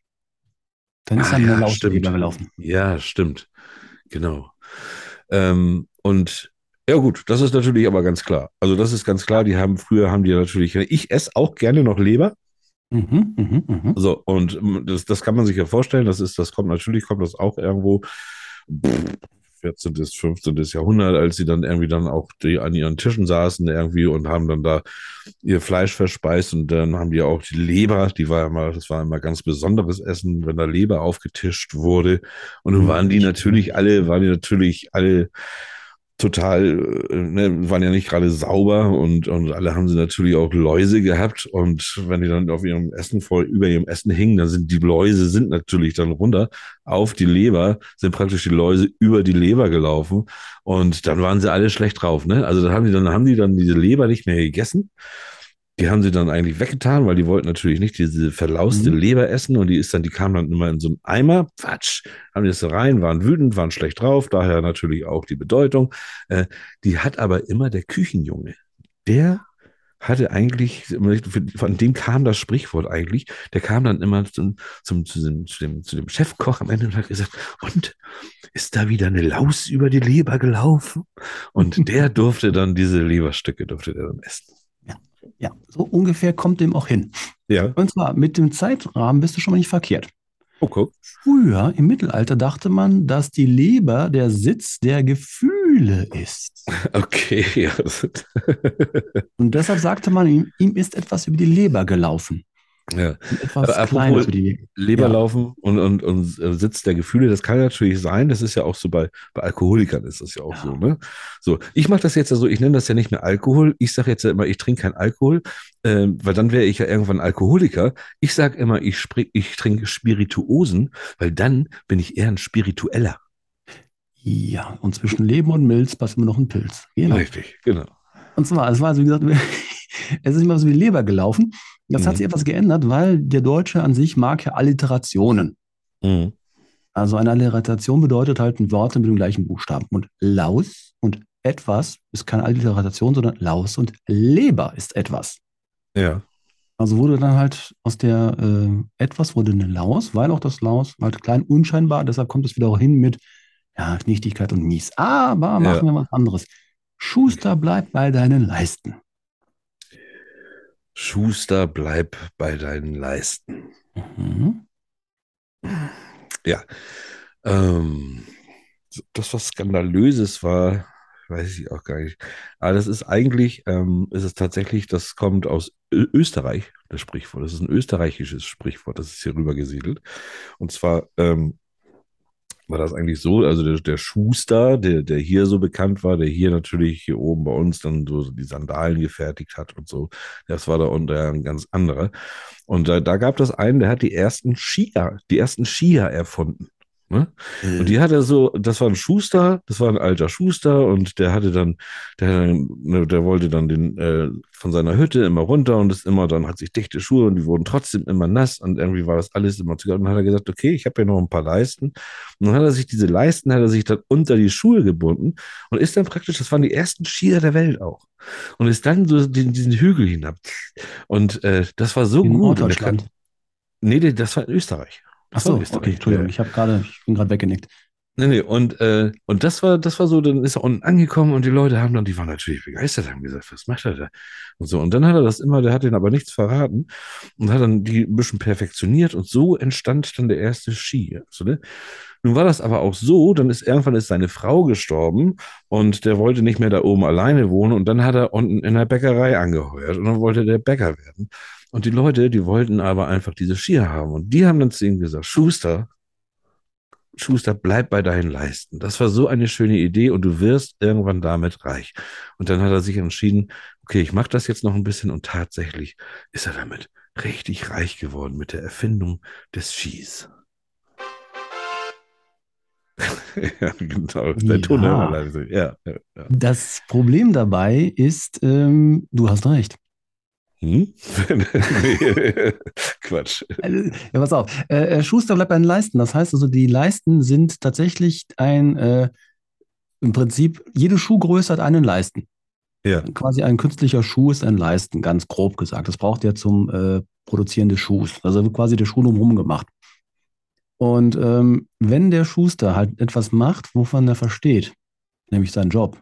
Dann ist Ah, einem ja, stimmt. Leber gelaufen. Ja, stimmt. Genau. Ähm, und ja gut, das ist natürlich aber ganz klar. Also das ist ganz klar, die haben früher haben die natürlich, ich esse auch gerne noch Leber. Mhm, mhm, mhm. So, und ähm, das, das kann man sich ja vorstellen, das ist, das kommt natürlich, kommt das auch irgendwo 14. bis 15. Jahrhundert, als sie dann irgendwie dann auch die an ihren Tischen saßen irgendwie und haben dann da ihr Fleisch verspeist und dann haben die auch die Leber, die war mal, das war immer ganz besonderes Essen, wenn da Leber aufgetischt wurde. Und nun waren die natürlich alle, waren die natürlich alle total, äh, ne, waren ja nicht gerade sauber und, und alle haben sie natürlich auch Läuse gehabt und wenn die dann auf ihrem Essen voll über ihrem Essen hingen, dann sind die Läuse sind natürlich dann runter auf die Leber, sind praktisch die Läuse über die Leber gelaufen und dann waren sie alle schlecht drauf, ne? Also dann haben die dann haben die dann diese Leber nicht mehr gegessen. Die haben sie dann eigentlich weggetan, weil die wollten natürlich nicht diese verlauste Mhm. Leber essen und die ist dann, die kam dann immer in so einen Eimer, Quatsch, haben die das da rein, waren wütend, waren schlecht drauf, daher natürlich auch die Bedeutung. Äh, die hat aber immer der Küchenjunge. Der hatte eigentlich, von dem kam das Sprichwort eigentlich, der kam dann immer zum, zum, zu, dem, zu, dem, zu dem Chefkoch am Ende und hat gesagt, und ist da wieder eine Laus über die Leber gelaufen? Und der *laughs* durfte dann diese Leberstücke, durfte der dann essen. Ja, so ungefähr kommt dem auch hin. Ja, Und zwar mit dem Zeitrahmen bist du schon mal nicht verkehrt. oh, guck. Früher im Mittelalter dachte man, dass die Leber der Sitz der Gefühle ist. *laughs* Okay, ja. Und deshalb sagte man ihm, ihm ist etwas über die Leber gelaufen. Ja. Etwas Aber apropos Kleines über die Leber. Leber Ja. laufen und, und, und äh, Sitz der Gefühle, das kann natürlich sein. Das ist ja auch so bei, bei Alkoholikern ist das ja auch Ja. so, ne? So, ich mache das jetzt ja so, ich nenne das ja nicht mehr Alkohol. Ich sage jetzt ja immer, ich trinke keinen Alkohol, ähm, weil dann wäre ich ja irgendwann Alkoholiker. Ich sage immer, ich, ich trinke Spirituosen, weil dann bin ich eher ein Spiritueller. Ja, und zwischen Leben und Milz passt immer noch ein Pilz. Genau. Richtig, genau. Und zwar, es war also, wie gesagt, *laughs* es ist immer so wie Leber gelaufen. Das hat Mhm. sich etwas geändert, weil der Deutsche an sich mag ja Alliterationen. Mhm. Also eine Alliteration bedeutet halt ein Wort mit dem gleichen Buchstaben. Und Laus und etwas ist keine Alliteration, sondern Laus und Leber ist etwas. Ja. Also wurde dann halt aus der äh, etwas wurde eine Laus, weil auch das Laus halt klein unscheinbar, deshalb kommt es wieder auch hin mit ja, Nichtigkeit und Mies. Aber machen wir was anderes. Schuster, bleib bei deinen Leisten. Schuster, bleib bei deinen Leisten. Mhm. Ja. Ähm, das, was Skandalöses war, weiß ich auch gar nicht. Aber das ist eigentlich, ähm, ist es tatsächlich, das kommt aus Ö Österreich, das Sprichwort. Das ist ein österreichisches Sprichwort, das ist hier rüber gesiedelt. Und zwar ähm, war das eigentlich so, also der, der Schuster, der, der hier so bekannt war, der hier natürlich hier oben bei uns dann so die Sandalen gefertigt hat und so, das war da unter ein ganz anderer. Und da, da gab es einen, der hat die ersten Skier, die ersten Skier erfunden. Ne? Und die hatte so, das war ein Schuster, das war ein alter Schuster und der hatte dann, der, ne, der wollte dann den äh, von seiner Hütte immer runter und ist immer dann hat sich dichte Schuhe und die wurden trotzdem immer nass und irgendwie war das alles immer zu. Und dann hat er gesagt, okay, ich habe ja noch ein paar Leisten. Und dann hat er sich diese Leisten, hat er sich dann unter die Schuhe gebunden und ist dann praktisch, das waren die ersten Skier der Welt auch. Und ist dann so den, diesen Hügel hinab. Und äh, das war so In gut. Er Norddeutschland. nee, das war in Österreich. Ach Das war so, okay, Entschuldigung, ich habe gerade, ich bin gerade weggenickt. Nee, nee, und, äh, und das war, das war so, dann ist er unten angekommen und die Leute haben dann, die waren natürlich begeistert, haben gesagt, was macht er da? Und so. Und dann hat er das immer, der hat denen aber nichts verraten und hat dann die ein bisschen perfektioniert und so entstand dann der erste Ski. Also, ne? Nun war das aber auch so, dann ist irgendwann ist seine Frau gestorben und der wollte nicht mehr da oben alleine wohnen und dann hat er unten in der Bäckerei angeheuert und dann wollte der Bäcker werden. Und die Leute, die wollten aber einfach diese Skier haben und die haben dann zu ihm gesagt, Schuster, Schuster, bleib bei deinen Leisten. Das war so eine schöne Idee und du wirst irgendwann damit reich. Und dann hat er sich entschieden, okay, ich mache das jetzt noch ein bisschen und tatsächlich ist er damit richtig reich geworden mit der Erfindung des Skis. *laughs* ja, genau. Der Ja. Ja, ja, ja. Das Problem dabei ist, ähm, du hast recht. Hm? *laughs* Quatsch. Also, Ja, pass auf. Äh, äh, Schuster bleibt bei den Leisten. Das heißt also, die Leisten sind tatsächlich ein, äh, im Prinzip, jede Schuhgröße hat einen Leisten. Ja, Quasi ein künstlicher Schuh ist ein Leisten, ganz grob gesagt. Das braucht er zum äh, Produzieren des Schuhs. Also wird quasi der Schuh drumherum gemacht. Und ähm, wenn der Schuster halt etwas macht, wovon er versteht, nämlich seinen Job,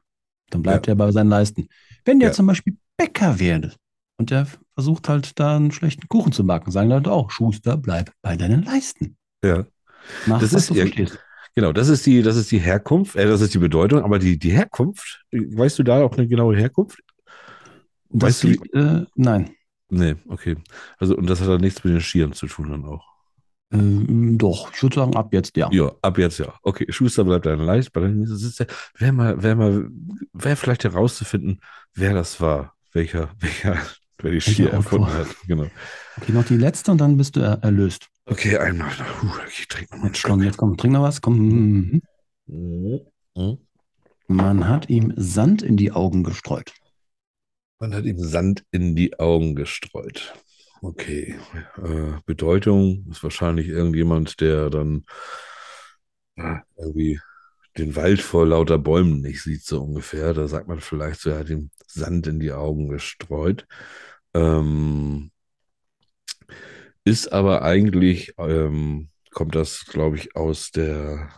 dann bleibt er bei seinen Leisten. Wenn der Ja. zum Beispiel Bäcker wäre und der versucht halt da einen schlechten Kuchen zu backen, sagen Leute auch, Schuster, bleib bei deinen Leisten. ja. Mach, Das ist du ja-. Genau, das ist die, das ist die Herkunft, äh, das ist die Bedeutung, aber die, die Herkunft, weißt du da auch eine genaue Herkunft? Das weißt du, wie- liegt, äh, nein. Nee, okay. Also, und das hat dann nichts mit den Skiern zu tun dann auch. Ähm, doch, ich würde sagen, ab jetzt ja. Ja, ab jetzt ja. Okay, Schuster bleibt dann leicht. Wäre mal, wäre mal, wäre vielleicht herauszufinden, wer das war, welcher, *laughs* welcher, wer die Skier Autor. erfunden hat. Genau. Okay, noch die letzte und dann bist du er erlöst. Okay, einmal. Puh, ich trinke noch einen komm, Schluck. jetzt komm, trink noch was. Komm. Man hat ihm Sand in die Augen gestreut. Man hat ihm Sand in die Augen gestreut. Okay. Äh, Bedeutung ist wahrscheinlich irgendjemand, der dann irgendwie den Wald vor lauter Bäumen nicht sieht, so ungefähr. Da sagt man vielleicht so, er hat ihm Sand in die Augen gestreut. Ähm, ist aber eigentlich, ähm, kommt das, glaube ich, aus der,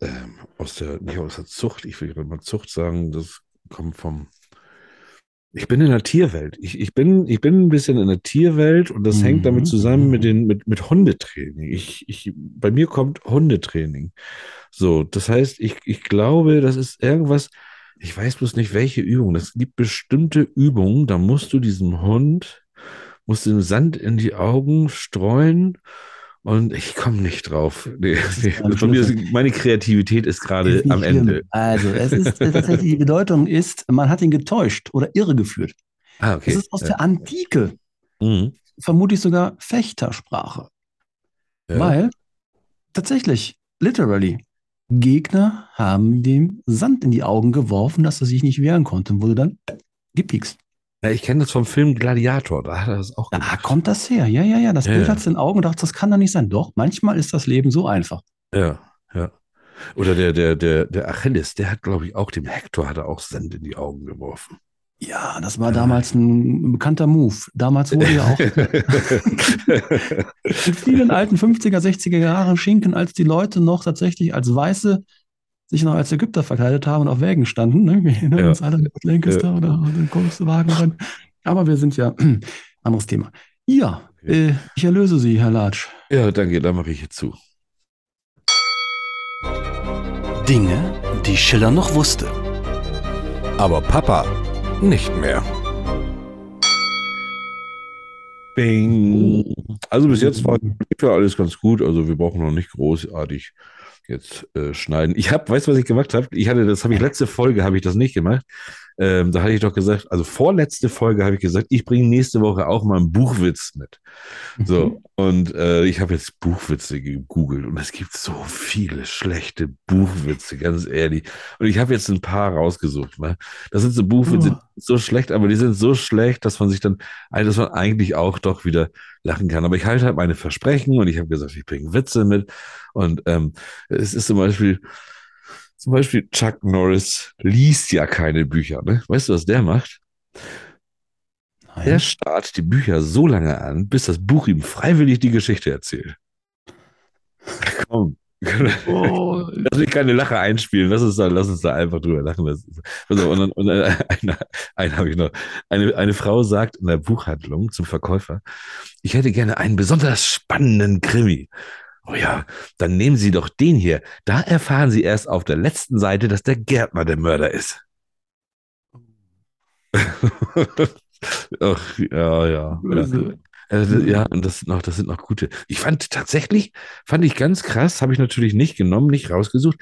ähm, aus der, nicht aus der Zucht, ich will gerade mal Zucht sagen, das kommt vom, ich bin in der Tierwelt. Ich, ich, bin, ich bin ein bisschen in der Tierwelt und das hängt damit Mhm, zusammen mit, mhm. den, mit, mit Hundetraining. Ich, ich, bei mir kommt Hundetraining. So, das heißt, ich, ich glaube, das ist irgendwas, ich weiß bloß nicht, welche Übung. Es gibt bestimmte Übungen, da musst du diesem Hund, musst du den Sand in die Augen streuen und ich komme nicht drauf. *laughs* Nee, nee. mir meine Kreativität ist gerade am schlimm. Ende. Also, es ist äh, tatsächlich, die Bedeutung ist, man hat ihn getäuscht oder irregeführt. Ah, okay. Es ist aus ja. der Antike, Mhm. vermutlich sogar Fechtersprache. Ja. Weil tatsächlich, literally, Gegner haben dem Sand in die Augen geworfen, dass er sich nicht wehren konnte und wurde dann gepiekst. Ja, ich kenne das vom Film Gladiator, da hat er das auch Da gemacht. kommt das her. Ja, ja, ja. Das Ja, Bild ja. hat es in den Augen und dachte, das kann doch nicht sein. Doch, manchmal ist das Leben so einfach. Ja, ja. Oder der, der, der, der Achilles, der hat, glaube ich, auch dem Hector hat er auch Sand in die Augen geworfen. Ja, das war damals ein bekannter Move. Damals wurde ja auch *laughs* in vielen alten 50er, 60er Jahren Schinken, als die Leute noch tatsächlich als Weiße sich noch als Ägypter verkleidet haben und auf Wägen standen. Ne? Wir erinnern Ja. uns alle an Lancaster oder den großen Wagen. Dann. Aber wir sind ja *clears throat* anderes Thema. Ja, Okay. äh, ich erlöse Sie, Herr Latsch. ja, danke, da mache ich jetzt zu. Dinge, die Schiller noch wusste. Aber Papa nicht mehr. Bing. Also bis jetzt war ja alles ganz gut. Also wir brauchen noch nicht großartig jetzt äh, schneiden. Ich habe, weißt du, was ich gemacht habe? Ich hatte, das habe ich letzte Folge, habe ich das nicht gemacht. Ähm, da hatte ich doch gesagt, also vorletzte Folge habe ich gesagt, ich bringe nächste Woche auch mal einen Buchwitz mit. So, Mhm. und äh, ich habe jetzt Buchwitze gegoogelt und es gibt so viele schlechte Buchwitze, ganz ehrlich. Und ich habe jetzt ein paar rausgesucht. Ne? Das sind so Buchwitze, Oh. so schlecht, aber die sind so schlecht, dass man sich dann, also dass man eigentlich auch doch wieder lachen kann. Aber ich halte halt meine Versprechen und ich habe gesagt, ich bringe Witze mit. Und ähm, es ist zum Beispiel, zum Beispiel Chuck Norris liest ja keine Bücher. Ne? Weißt du, was der macht? Der Nein. starrt die Bücher so lange an, bis das Buch ihm freiwillig die Geschichte erzählt. *laughs* Komm. Oh, Lass mich keine Lache einspielen. Lass uns da, lass uns da einfach drüber lachen. Ist- auf, und dann, und dann eine, eine habe ich noch. Eine, eine Frau sagt in der Buchhandlung zum Verkäufer, ich hätte gerne einen besonders spannenden Krimi. Oh ja, dann nehmen Sie doch den hier. Da erfahren Sie erst auf der letzten Seite, dass der Gärtner der Mörder ist. *laughs* Ach, ja, ja. ja. Also, und das sind noch, das sind noch gute. Ich fand tatsächlich, fand ich ganz krass, habe ich natürlich nicht genommen, nicht rausgesucht.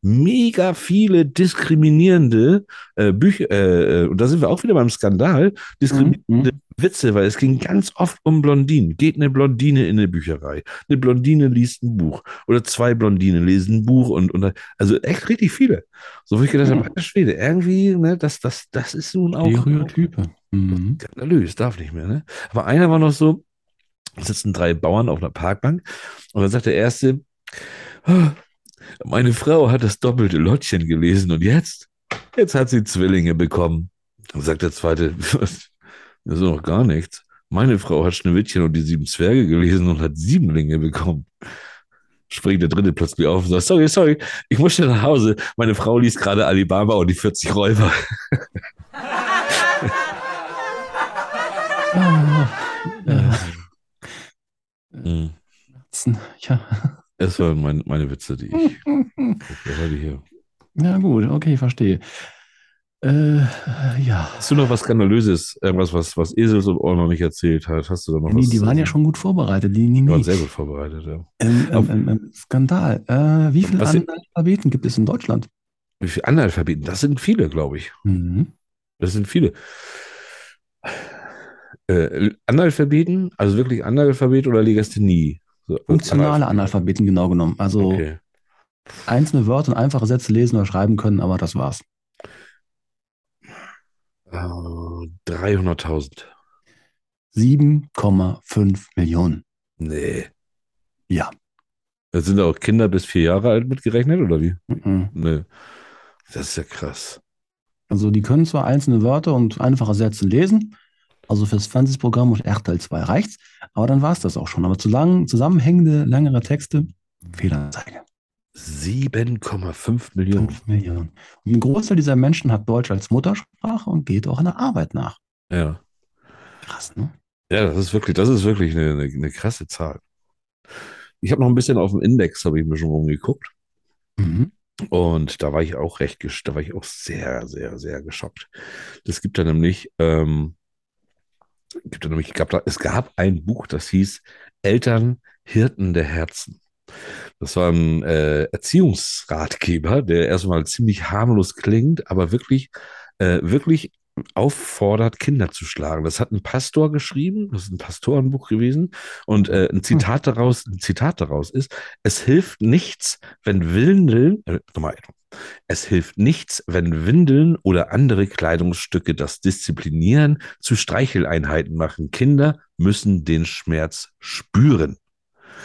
Mega viele diskriminierende äh, Bücher, äh, äh, und da sind wir auch wieder beim Skandal, diskriminierende Mhm. Witze, weil es ging ganz oft um Blondinen. Geht eine Blondine in eine Bücherei. Eine Blondine liest ein Buch. Oder zwei Blondinen lesen ein Buch und, und also echt richtig viele. So wo ich gedacht habe, Mhm. alter Schwede, irgendwie, ne, das, das, das ist nun auch. Stereotype. Mhm. Skandalös, darf nicht mehr, ne? Aber einer war noch so, sitzen drei Bauern auf einer Parkbank und dann sagt der Erste, "Ah, meine Frau hat das doppelte Lottchen gelesen und jetzt, jetzt hat sie Zwillinge bekommen. Dann sagt der Zweite, *laughs* "Was? das ist noch gar nichts. Meine Frau hat Schneewittchen und die sieben Zwerge gelesen und hat Siebenlinge bekommen. Springt der Dritte plötzlich auf und sagt, sorry, sorry, ich muss schnell nach Hause. Meine Frau liest gerade Alibaba und die 40 Räuber. *laughs* Ah, äh, Hm. ja. Das waren meine, meine Witze, die ich hier? ja, gut, okay, verstehe. Äh, ja. Hast du noch was Skandalöses, irgendwas, was, was Esels und Ohr noch nicht erzählt hat? Hast du da noch Nee, was? die waren ja schon gut vorbereitet. Die, die, Die waren sehr gut vorbereitet, ja. Ähm, ähm, ähm, ähm, Skandal. Äh, wie viele Analphabeten gibt es in Deutschland? Wie viele Analphabeten? Das sind viele, glaube ich. Mhm. Das sind viele. Äh, Analphabeten, also wirklich Analphabet oder Legasthenie? So, Funktionale Analphabeten genau genommen. Also Okay. einzelne Wörter und einfache Sätze lesen oder schreiben können, aber das war's. Äh, 300.000. 7,5 Millionen. Nee. Ja. Da sind auch Kinder bis vier Jahre alt mitgerechnet, oder wie? Mhm. Nee. Das ist ja krass. Also die können zwar einzelne Wörter und einfache Sätze lesen, also fürs Fernsehprogramm und RTL 2 reicht's, aber dann war's das auch schon. Aber zu lang, zusammenhängende, längere Texte, Fehlanzeige. 7,5 Millionen. 5 Millionen. Und ein Großteil dieser Menschen hat Deutsch als Muttersprache und geht auch in der Arbeit nach. Ja. Krass, ne? Ja, das ist wirklich, das ist wirklich eine, eine, eine krasse Zahl. Ich habe noch ein bisschen auf dem Index, habe ich mir schon rumgeguckt. Mhm. Und da war ich auch recht, da war ich auch sehr, sehr, sehr geschockt. Das gibt da nämlich, ähm, gibt da nämlich, gab da, es gab ein Buch, das hieß Eltern, Hirten der Herzen. Das war ein äh, Erziehungsratgeber, der erstmal ziemlich harmlos klingt, aber wirklich, äh, wirklich auffordert, Kinder zu schlagen. Das hat ein Pastor geschrieben, das ist ein Pastorenbuch gewesen, und äh, ein Zitat daraus, ein Zitat daraus ist: Es hilft nichts, wenn Windeln, äh, nochmal, es hilft nichts, wenn Windeln oder andere Kleidungsstücke das Disziplinieren zu Streicheleinheiten machen. Kinder müssen den Schmerz spüren.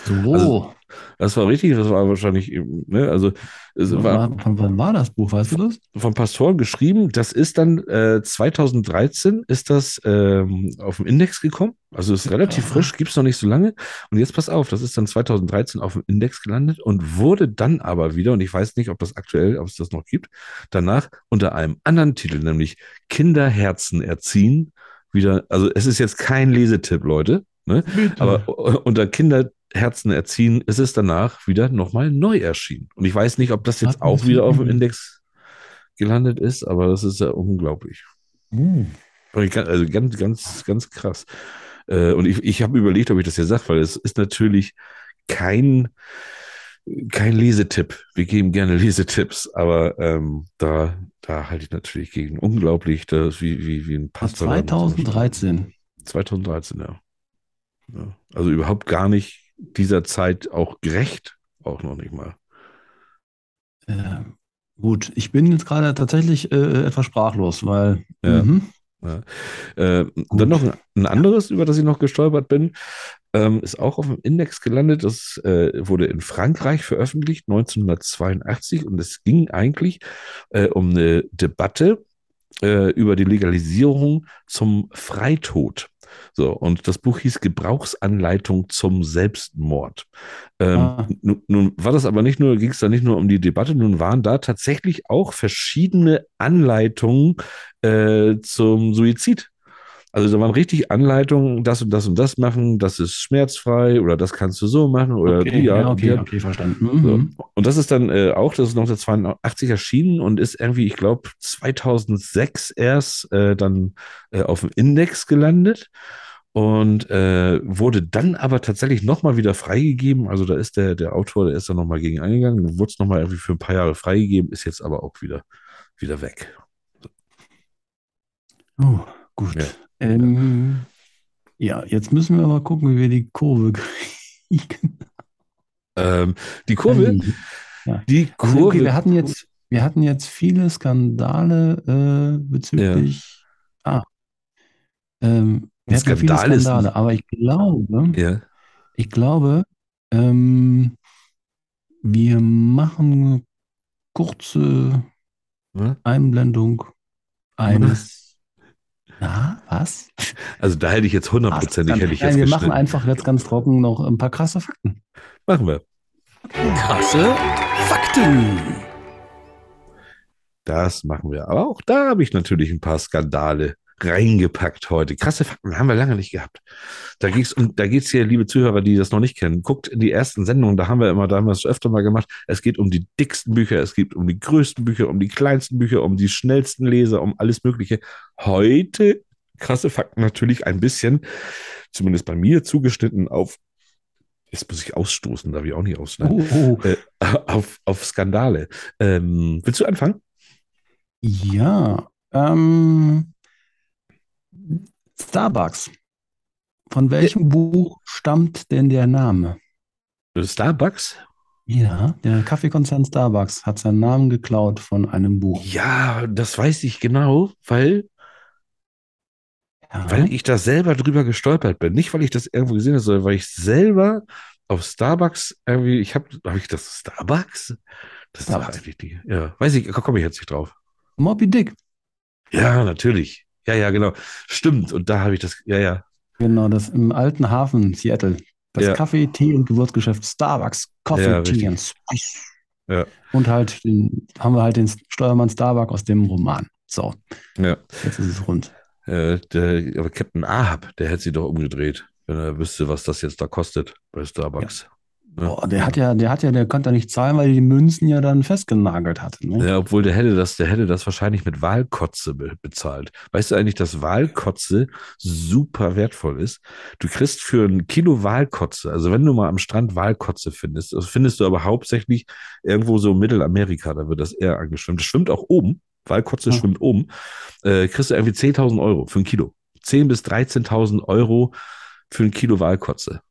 So, Also, Das war richtig, das war wahrscheinlich, eben, ne, also es von, war von wann war das Buch, weißt du das? vom Pastor geschrieben. Das ist dann äh, 2013 ist das ähm, auf den Index gekommen. Also ist relativ Aha. frisch, gibt's noch nicht so lange. Und jetzt pass auf, das ist dann 2013 auf dem Index gelandet und wurde dann aber wieder, und ich weiß nicht, ob das aktuell, ob es das noch gibt, danach unter einem anderen Titel, nämlich Kinderherzen erziehen, wieder, also es ist jetzt kein Lesetipp, Leute, ne? Aber unter Kinderherzen erziehen ist es danach wieder nochmal neu erschienen. Und ich weiß nicht, ob das jetzt man auch wieder auf dem? Index gelandet ist, aber das ist ja unglaublich. Kann- Also ganz, ganz, ganz krass. Äh, und ich, ich habe überlegt, ob ich das hier sage, weil es ist natürlich kein, kein Lesetipp. Wir geben gerne *laughs* Lesetipps, aber ähm, da, da halte ich natürlich gegen unglaublich, das wie, wie, wie ein Pastor. 2013. 2013, ja. ja. Also überhaupt gar nicht dieser Zeit auch gerecht, auch noch nicht mal. Äh, gut, ich bin jetzt gerade tatsächlich äh, etwas sprachlos, weil. Ja. Mhm. Ja. Äh, dann noch ein, ein anderes, über das ich noch gestolpert bin, ähm, ist auch auf dem Index gelandet. Das äh, wurde in Frankreich veröffentlicht, 1982, und es ging eigentlich äh, um eine Debatte äh, über die Legalisierung zum Freitod. So, und das Buch hieß Gebrauchsanleitung zum Selbstmord. Ähm, Ah. nun, nun war das aber nicht nur, ging es da nicht nur um die Debatte, nun waren da tatsächlich auch verschiedene Anleitungen äh, zum Suizid. Also da waren richtig Anleitungen, das und das und das machen, das ist schmerzfrei oder das kannst du so machen oder Okay, die ja, Art, okay, die okay, verstanden. So. Mhm. Und das ist dann äh, auch, das ist 1982 erschienen und ist irgendwie, ich glaube, 2006 erst äh, dann äh, auf dem Index gelandet und äh, wurde dann aber tatsächlich nochmal wieder freigegeben. Also da ist der, der Autor, der ist dann nochmal gegen eingegangen, wurde es nochmal irgendwie für ein paar Jahre freigegeben, ist jetzt aber auch wieder, wieder weg. Oh, gut. Ja. Ähm, ja, jetzt müssen wir mal gucken, wie wir die Kurve *laughs* kriegen. Ähm, die Kurve, die Also, Kurve. okay, wir hatten jetzt, wir hatten jetzt viele Skandale äh, bezüglich. Ah. Ähm, wir hatten ja viele Skandal ist- Skandale, aber ich glaube, ja, ich glaube, ähm, wir machen eine kurze ne? Einblendung eines. Na, was? also da hätte ich jetzt hundertprozentig, hätte ich Nein, jetzt wir machen einfach jetzt ganz trocken noch ein paar krasse Fakten. Machen wir. Krasse Fakten. Das machen wir. Aber auch da habe ich natürlich ein paar Skandale reingepackt heute. Krasse Fakten haben wir lange nicht gehabt. Da geht's um, da geht's hier, liebe Zuhörer, die das noch nicht kennen, guckt in die ersten Sendungen, da haben wir immer, da haben wir es öfter mal gemacht. Es geht um die dicksten Bücher, es geht um die größten Bücher, um die kleinsten Bücher, um die schnellsten Leser, um alles Mögliche. Heute krasse Fakten natürlich ein bisschen, zumindest bei mir zugeschnitten auf, jetzt muss ich ausstoßen, darf ich auch nicht ausschneiden, Oh, oh. äh, auf, auf Skandale. Ähm, willst du anfangen? Ja, ähm, Starbucks. Von welchem Buch stammt denn der Name? Starbucks? Ja, der Kaffeekonzern Starbucks hat seinen Namen geklaut von einem Buch. Ja, das weiß ich genau, weil, Ja. weil ich da selber drüber gestolpert bin. Nicht, weil ich das irgendwo gesehen habe, sondern weil ich selber auf Starbucks irgendwie, ich habe, habe ich das Starbucks? Das ist Starbucks. eigentlich die, ja, weiß ich, komme ich jetzt nicht drauf. Moby Dick. Ja, natürlich. Ja, ja, genau. Stimmt. Und da habe ich das, ja, ja. Genau, das im alten Hafen Seattle. Das Ja. Kaffee, Tee und Gewürzgeschäft Starbucks. Coffee, Ja, Tea and Spice. Ja. Und halt den, haben wir halt den Steuermann Starbuck aus dem Roman. So, ja. jetzt ist es rund. Äh, der, aber Captain Ahab, der hätte sie doch umgedreht, wenn er wüsste, was das jetzt da kostet bei Starbucks. Boah, der hat ja, der hat ja, der konnte ja nicht zahlen, weil er die Münzen ja dann festgenagelt hatte. Ne? Ja, obwohl der hätte das, der hätte das wahrscheinlich mit Wahlkotze be bezahlt. Weißt du eigentlich, dass Wahlkotze super wertvoll ist? Du kriegst für ein Kilo Wahlkotze, also wenn du mal am Strand Wahlkotze findest, das findest du aber hauptsächlich irgendwo so in Mittelamerika, da wird das eher angeschwemmt. Das schwimmt auch oben. Wahlkotze Ja. schwimmt oben. Äh, kriegst du irgendwie 10.000 Euro für ein Kilo. 10.000 bis 13.000 Euro für ein Kilo Wahlkotze.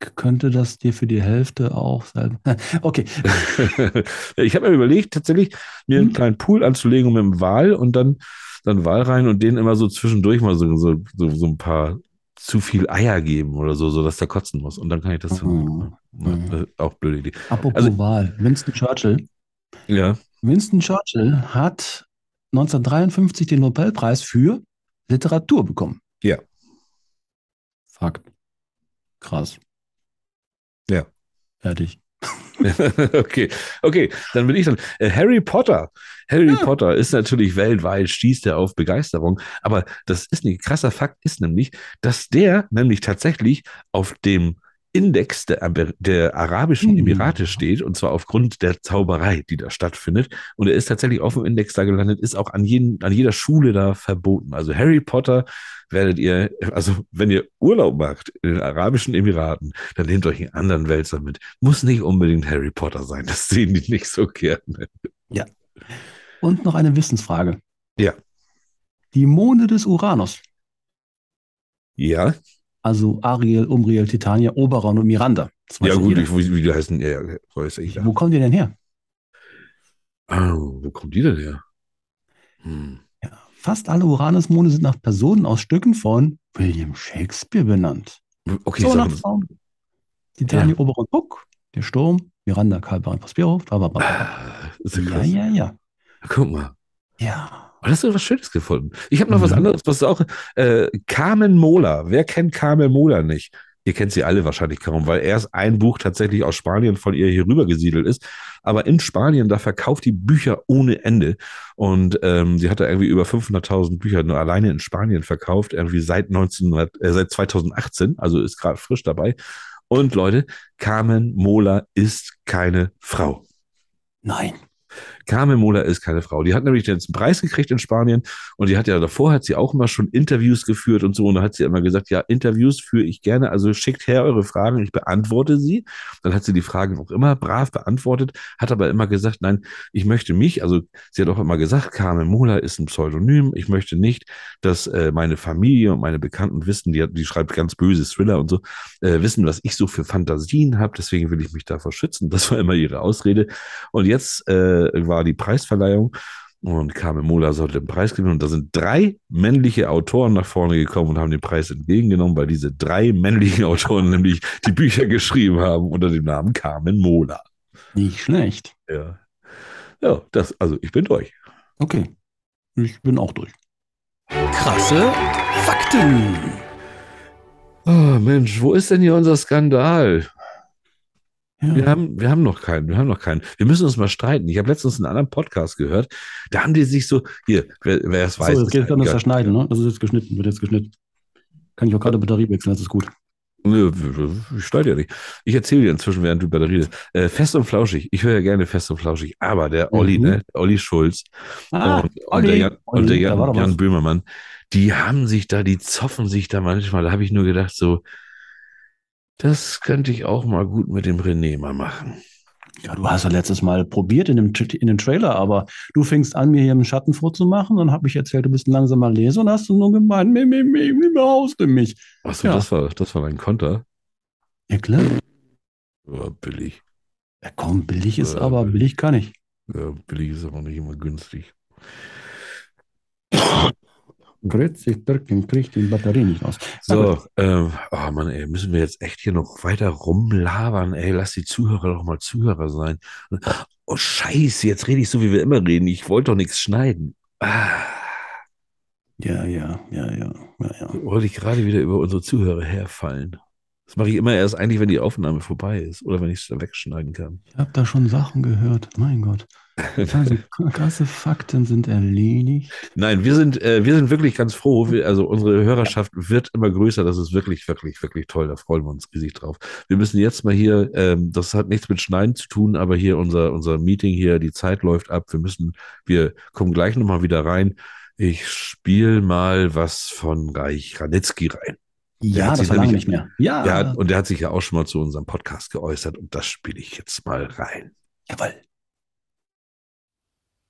Ich könnte das dir für die Hälfte auch selber. *laughs* Okay, *laughs* ich habe mir überlegt, tatsächlich mir einen Hm. kleinen Pool anzulegen mit dem Wal und dann, dann Wal rein und denen immer so zwischendurch mal so, so, so, so ein paar zu viel Eier geben oder so, so dass der kotzen muss. Und dann kann ich das Mhm. ja, äh, auch blöde Idee. apropos Also- Wahl. Winston Churchill. Ja, Winston Churchill hat 1953 den Nobelpreis für Literatur bekommen. Ja. Fakt. Krass. Ja. Fertig. *laughs* okay, okay, dann bin ich dann. Äh, Harry Potter. Harry Ja. Potter ist natürlich weltweit, stießt er auf Begeisterung. Aber das ist ein krasser Fakt, ist nämlich, dass der nämlich tatsächlich auf dem Index der, der arabischen Hm. Emirate steht, und zwar aufgrund der Zauberei, die da stattfindet. Und er ist tatsächlich auf dem Index da gelandet, ist auch an, jeden, an jeder Schule da verboten. Also Harry Potter werdet ihr, also wenn ihr Urlaub macht in den arabischen Emiraten, dann nehmt euch einen anderen Wälzer mit. Muss nicht unbedingt Harry Potter sein, das sehen die nicht so gerne. Und noch eine Wissensfrage. Ja. Die Monde des Uranus, Ja, also Ariel, Umriel, Titania, Oberon und Miranda. Ja ja gut, ich, wie, wie die heißen, ja, ja, weiß ich ja. Wo kommen die denn her? Oh, wo kommt die denn her? Hm. Fast alle Uranusmonde sind nach Personen aus Stücken von William Shakespeare benannt. Okay, so nach. Frauen. Titania, Oberon, Puck, der Sturm, Miranda, Kalberin, Prospero, bla, bla, bla, bla. Ah, ja Ja, ja, ja. Guck mal. Ja. Oh, hast du was Schönes gefunden? Ich habe noch was Mhm. anderes, was auch äh, Carmen Mola. Wer kennt Carmen Mola nicht? Ihr kennt sie alle wahrscheinlich kaum, weil erst ein Buch tatsächlich aus Spanien von ihr hier rüber gesiedelt ist. Aber in Spanien, da verkauft die Bücher ohne Ende. Und ähm, sie hat da irgendwie über 500.000 Bücher nur alleine in Spanien verkauft, irgendwie seit 1900, äh, seit 2018, also ist gerade frisch dabei. Und Leute, Carmen Mola ist keine Frau. Nein. Carmen Mola ist keine Frau. Die hat nämlich einen Preis gekriegt in Spanien und die hat ja davor hat sie auch immer schon Interviews geführt und so und da hat sie immer gesagt, ja, Interviews führe ich gerne, also schickt her eure Fragen, ich beantworte sie. Dann hat sie die Fragen auch immer brav beantwortet, hat aber immer gesagt, nein, ich möchte mich, also sie hat auch immer gesagt, Carmen Mola ist ein Pseudonym, ich möchte nicht, dass äh, meine Familie und meine Bekannten wissen, die, die schreibt ganz böse Thriller und so, äh, wissen, was ich so für Fantasien habe, deswegen will ich mich davor schützen. Das war immer ihre Ausrede. Und jetzt äh, war die Preisverleihung und Carmen Mola sollte den Preis gewinnen. Und da sind drei männliche Autoren nach vorne gekommen und haben den Preis entgegengenommen, weil diese drei männlichen *laughs* Autoren nämlich die Bücher geschrieben haben unter dem Namen Carmen Mola. Nicht schlecht. Ja, ja das, also ich bin durch. Okay. Ich bin auch durch. Krasse Fakten. Oh Mensch, wo ist denn hier unser Skandal? Ja. Wir haben, wir haben noch keinen, wir haben noch keinen. Wir müssen uns mal streiten. Ich habe letztens einen anderen Podcast gehört. Da haben die sich so, hier, wer, wer es so, weiß. jetzt ist geht dann das. Verschneiden, ne? Das ist jetzt geschnitten, wird jetzt geschnitten. Kann ich auch gerade Batterie wechseln, das ist gut. Nö, ich schneide ja nicht. Ich erzähle dir inzwischen, während du Batterie redest. Äh, fest und flauschig. Ich höre ja gerne fest und flauschig. Aber der Olli, Mhm. ne? Olli Schulz Ah, und, und der Jan, und der Jan, Jan. Böhmermann, die haben sich da, die zoffen sich da manchmal. Da habe ich nur gedacht, so, das könnte ich auch mal gut mit dem René mal machen. Ja, du hast ja letztes Mal probiert in dem, in dem Trailer, aber du fängst an, mir hier einen Schatten vorzumachen und habe ich erzählt, du bist ein langsamer Leser und hast du nur gemeint, mi, mi, mi, mi, behauste mich. Achso, Ja. das war, das war dein Konter. Ja, klar. Ja, billig. Ja, komm, billig ist Äh, aber, billig kann ich. Ja, billig ist aber nicht immer günstig. Grützig, drücken, kriegt die Batterie nicht aus. So, ähm, oh Mann, ey, müssen wir jetzt echt hier noch weiter rumlabern, ey, lass die Zuhörer doch mal Zuhörer sein. Oh, scheiße, jetzt rede ich so, wie wir immer reden. Ich wollte doch nichts schneiden. Ah, Ja, ja, ja, ja, ja, ja. wollte ich gerade wieder über unsere Zuhörer herfallen. Das mache ich immer erst eigentlich, wenn die Aufnahme vorbei ist oder wenn ich es wegschneiden kann. Ich habe da schon Sachen gehört. Mein Gott. Also, krasse Fakten sind erledigt. Nein, wir sind, äh, wir sind wirklich ganz froh. Wir, also unsere Hörerschaft wird immer größer. Das ist wirklich, wirklich, wirklich toll. Da freuen wir uns riesig drauf. Wir müssen jetzt mal hier, ähm, das hat nichts mit Schneiden zu tun, aber hier unser, unser Meeting hier, die Zeit läuft ab. Wir müssen, wir kommen gleich nochmal wieder rein. Ich spiele mal was von Reich Ranitzky rein. Ja, hat sich das war lange nicht mehr. Ja, Der hat, und der hat sich ja auch schon mal zu unserem Podcast geäußert und das spiele ich jetzt mal rein. jawohl.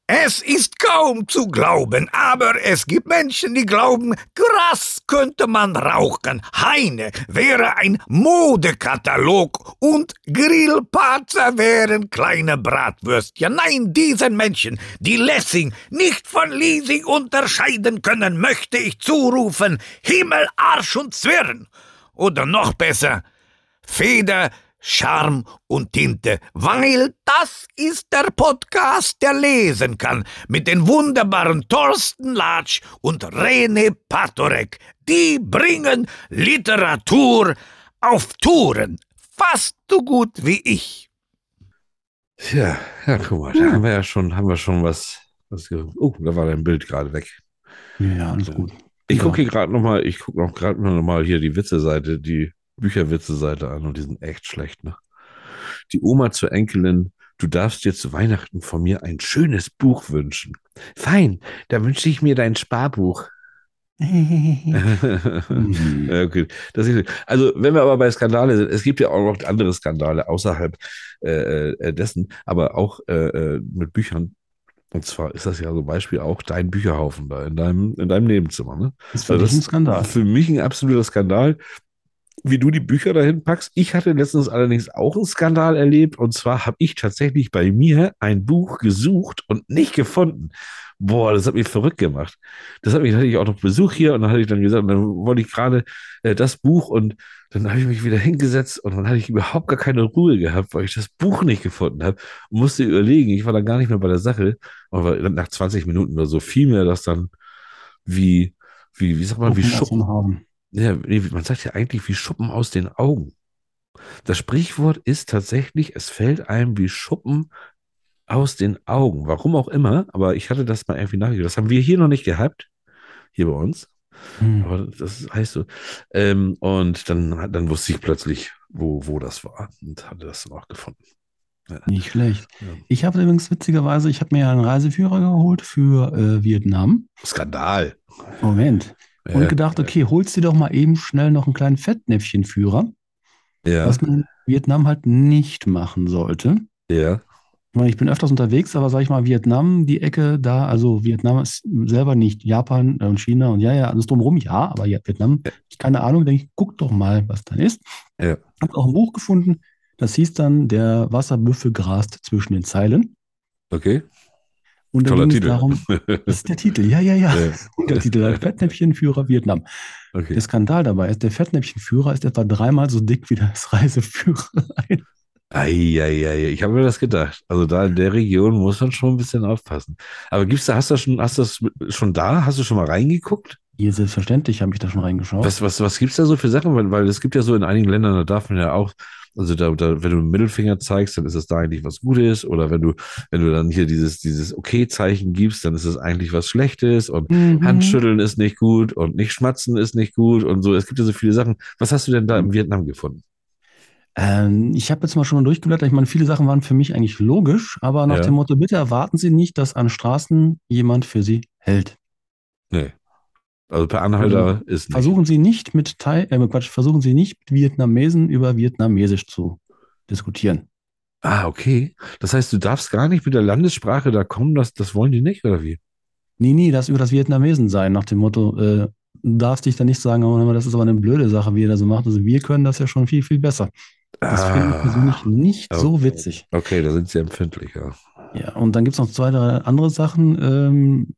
Es ist kaum zu glauben, aber es gibt Menschen, die glauben, Gras könnte man rauchen, Heine wäre ein Modekatalog und Grillparzer wären kleine Bratwürstchen. Nein, diesen Menschen, die Lessing nicht von Leasing unterscheiden können, möchte ich zurufen, Himmel, Arsch und Zwirn. Oder noch besser, Feder, Charme und Tinte, weil das ist der Podcast, der lesen kann, mit den wunderbaren Thorsten Latsch und Rene Patorek. Die bringen Literatur auf Touren, fast so gut wie ich. Tja, ja, guck mal, da haben wir ja schon, haben wir schon was. was oh, da war dein Bild gerade weg. Ja, alles gut. Ich gucke hier gerade nochmal, ich gucke noch gerade noch mal hier die Witze-Seite, die Bücherwitze-Seite an und die sind echt schlecht, ne? Die Oma zur Enkelin, du darfst dir zu Weihnachten von mir ein schönes Buch wünschen. Fein, da wünsche ich mir dein Sparbuch. *laughs* okay. Das ist, also, wenn wir aber bei Skandale sind, es gibt ja auch noch andere Skandale außerhalb äh, äh, dessen, aber auch äh, äh, mit Büchern. Und zwar ist das ja so Beispiel auch dein Bücherhaufen da in deinem, in deinem Nebenzimmer. Ne? Das ist für also ein Skandal. Für mich ein absoluter Skandal, wie du die Bücher dahin packst. Ich hatte letztens allerdings auch einen Skandal erlebt. Und zwar habe ich tatsächlich bei mir ein Buch gesucht und nicht gefunden. Boah, das hat mich verrückt gemacht. Das hat mich, hatte ich auch noch Besuch hier und dann hatte ich dann gesagt, dann wollte ich gerade äh, das Buch und dann habe ich mich wieder hingesetzt und dann hatte ich überhaupt gar keine Ruhe gehabt, weil ich das Buch nicht gefunden habe und musste überlegen. Ich war dann gar nicht mehr bei der Sache, aber nach 20 Minuten oder so fiel mir das dann wie, wie, wie sagt man, wie Schuppen. Haben. Ja, man sagt ja eigentlich wie Schuppen aus den Augen. Das Sprichwort ist tatsächlich, es fällt einem wie Schuppen aus den Augen. Warum auch immer, aber ich hatte das mal irgendwie nachgedacht. Das haben wir hier noch nicht gehabt, hier bei uns. Hm. Aber das heißt so. Ähm, und dann, dann wusste ich plötzlich, wo, wo das war und hatte das dann auch gefunden. Ja. Nicht schlecht. Ja. Ich habe übrigens witzigerweise, ich habe mir einen Reiseführer geholt für äh, Vietnam. Skandal. Moment. Und ja. gedacht, okay, holst dir doch mal eben schnell noch einen kleinen Fettnäpfchenführer. Ja. Was man in Vietnam halt nicht machen sollte. Ja. Ich, meine, ich bin öfters unterwegs, aber sag ich mal, Vietnam, die Ecke da, also Vietnam ist selber nicht Japan und China und ja, ja, alles drumherum, ja, aber ja, Vietnam, ja. keine Ahnung, denke ich, guck doch mal, was da ist. Ja. Hab auch ein Buch gefunden, das hieß dann, der Wasserbüffel grast zwischen den Zeilen. Okay. Und Toller Titel. Darum, das ist der Titel, ja, ja, ja. *laughs* ja. Untertitel, der Fettnäpfchenführer Vietnam. Okay. Der Skandal dabei ist, der Fettnäpfchenführer ist etwa dreimal so dick wie das Reiseführerein. Eieiei, ich habe mir das gedacht. Also da in der Region muss man schon ein bisschen aufpassen. Aber gibt's da, hast du schon, hast du das schon da? Hast du schon mal reingeguckt? Ja, selbstverständlich habe ich da schon reingeschaut. Was, was, was gibt's da so für Sachen? Weil, weil es gibt ja so in einigen Ländern, da darf man ja auch, also da, da, wenn du einen Mittelfinger zeigst, dann ist das da eigentlich was Gutes. Oder wenn du, wenn du dann hier dieses, dieses Okay-Zeichen gibst, dann ist es eigentlich was Schlechtes. Und mhm. Handschütteln ist nicht gut und nicht schmatzen ist nicht gut und so. Es gibt ja so viele Sachen. Was hast du denn da in Vietnam gefunden? Ähm, ich habe jetzt mal schon mal durchgeblättert. Ich meine, viele Sachen waren für mich eigentlich logisch, aber nach ja. dem Motto, bitte erwarten Sie nicht, dass an Straßen jemand für Sie hält. Nee. Also per Anhalter also, ist nicht. Versuchen Sie nicht mit Thai, äh, Quatsch, versuchen Sie nicht mit Vietnamesen über Vietnamesisch zu diskutieren. Ah, okay. Das heißt, du darfst gar nicht mit der Landessprache da kommen, das, das wollen die nicht, oder wie? Nee, nee, das über das Vietnamesen sein, nach dem Motto, äh, du darfst dich da nicht sagen, oh, das ist aber eine blöde Sache, wie ihr das so macht. Also wir können das ja schon viel, viel besser. Das ah, finde ich persönlich nicht okay. so witzig. Okay, da sind sie empfindlich, ja. Ja, und dann gibt es noch zwei, drei andere Sachen. Ähm,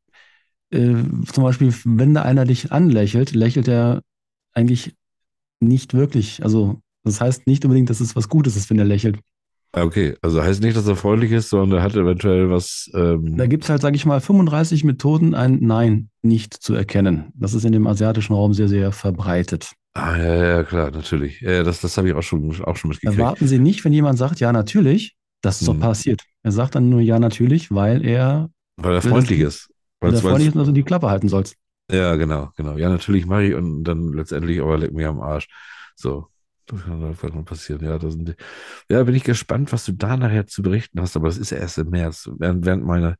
äh, zum Beispiel, wenn da einer dich anlächelt, lächelt er eigentlich nicht wirklich. Also, das heißt nicht unbedingt, dass es was Gutes ist, wenn er lächelt. Ah, okay, also heißt nicht, dass er freundlich ist, sondern er hat eventuell was. Ähm da gibt es halt, sage ich mal, 35 Methoden, ein Nein nicht zu erkennen. Das ist in dem asiatischen Raum sehr, sehr verbreitet. Ah, ja, ja, klar, natürlich. Ja, das, das habe ich auch schon, auch schon mitgekriegt. Erwarten Sie nicht, wenn jemand sagt, ja, natürlich, dass es doch hm. passiert. Er sagt dann nur ja, natürlich, weil er. Weil er freundlich ist. Weil er freundlich ist und also die Klappe halten sollst. Ja, genau, genau. Ja, natürlich mache ich und dann letztendlich aber leck mich am Arsch. So. Das kann dann passieren. Ja, da sind, ja, bin ich gespannt, was du da nachher zu berichten hast, aber das ist ja erst im März, während, während meiner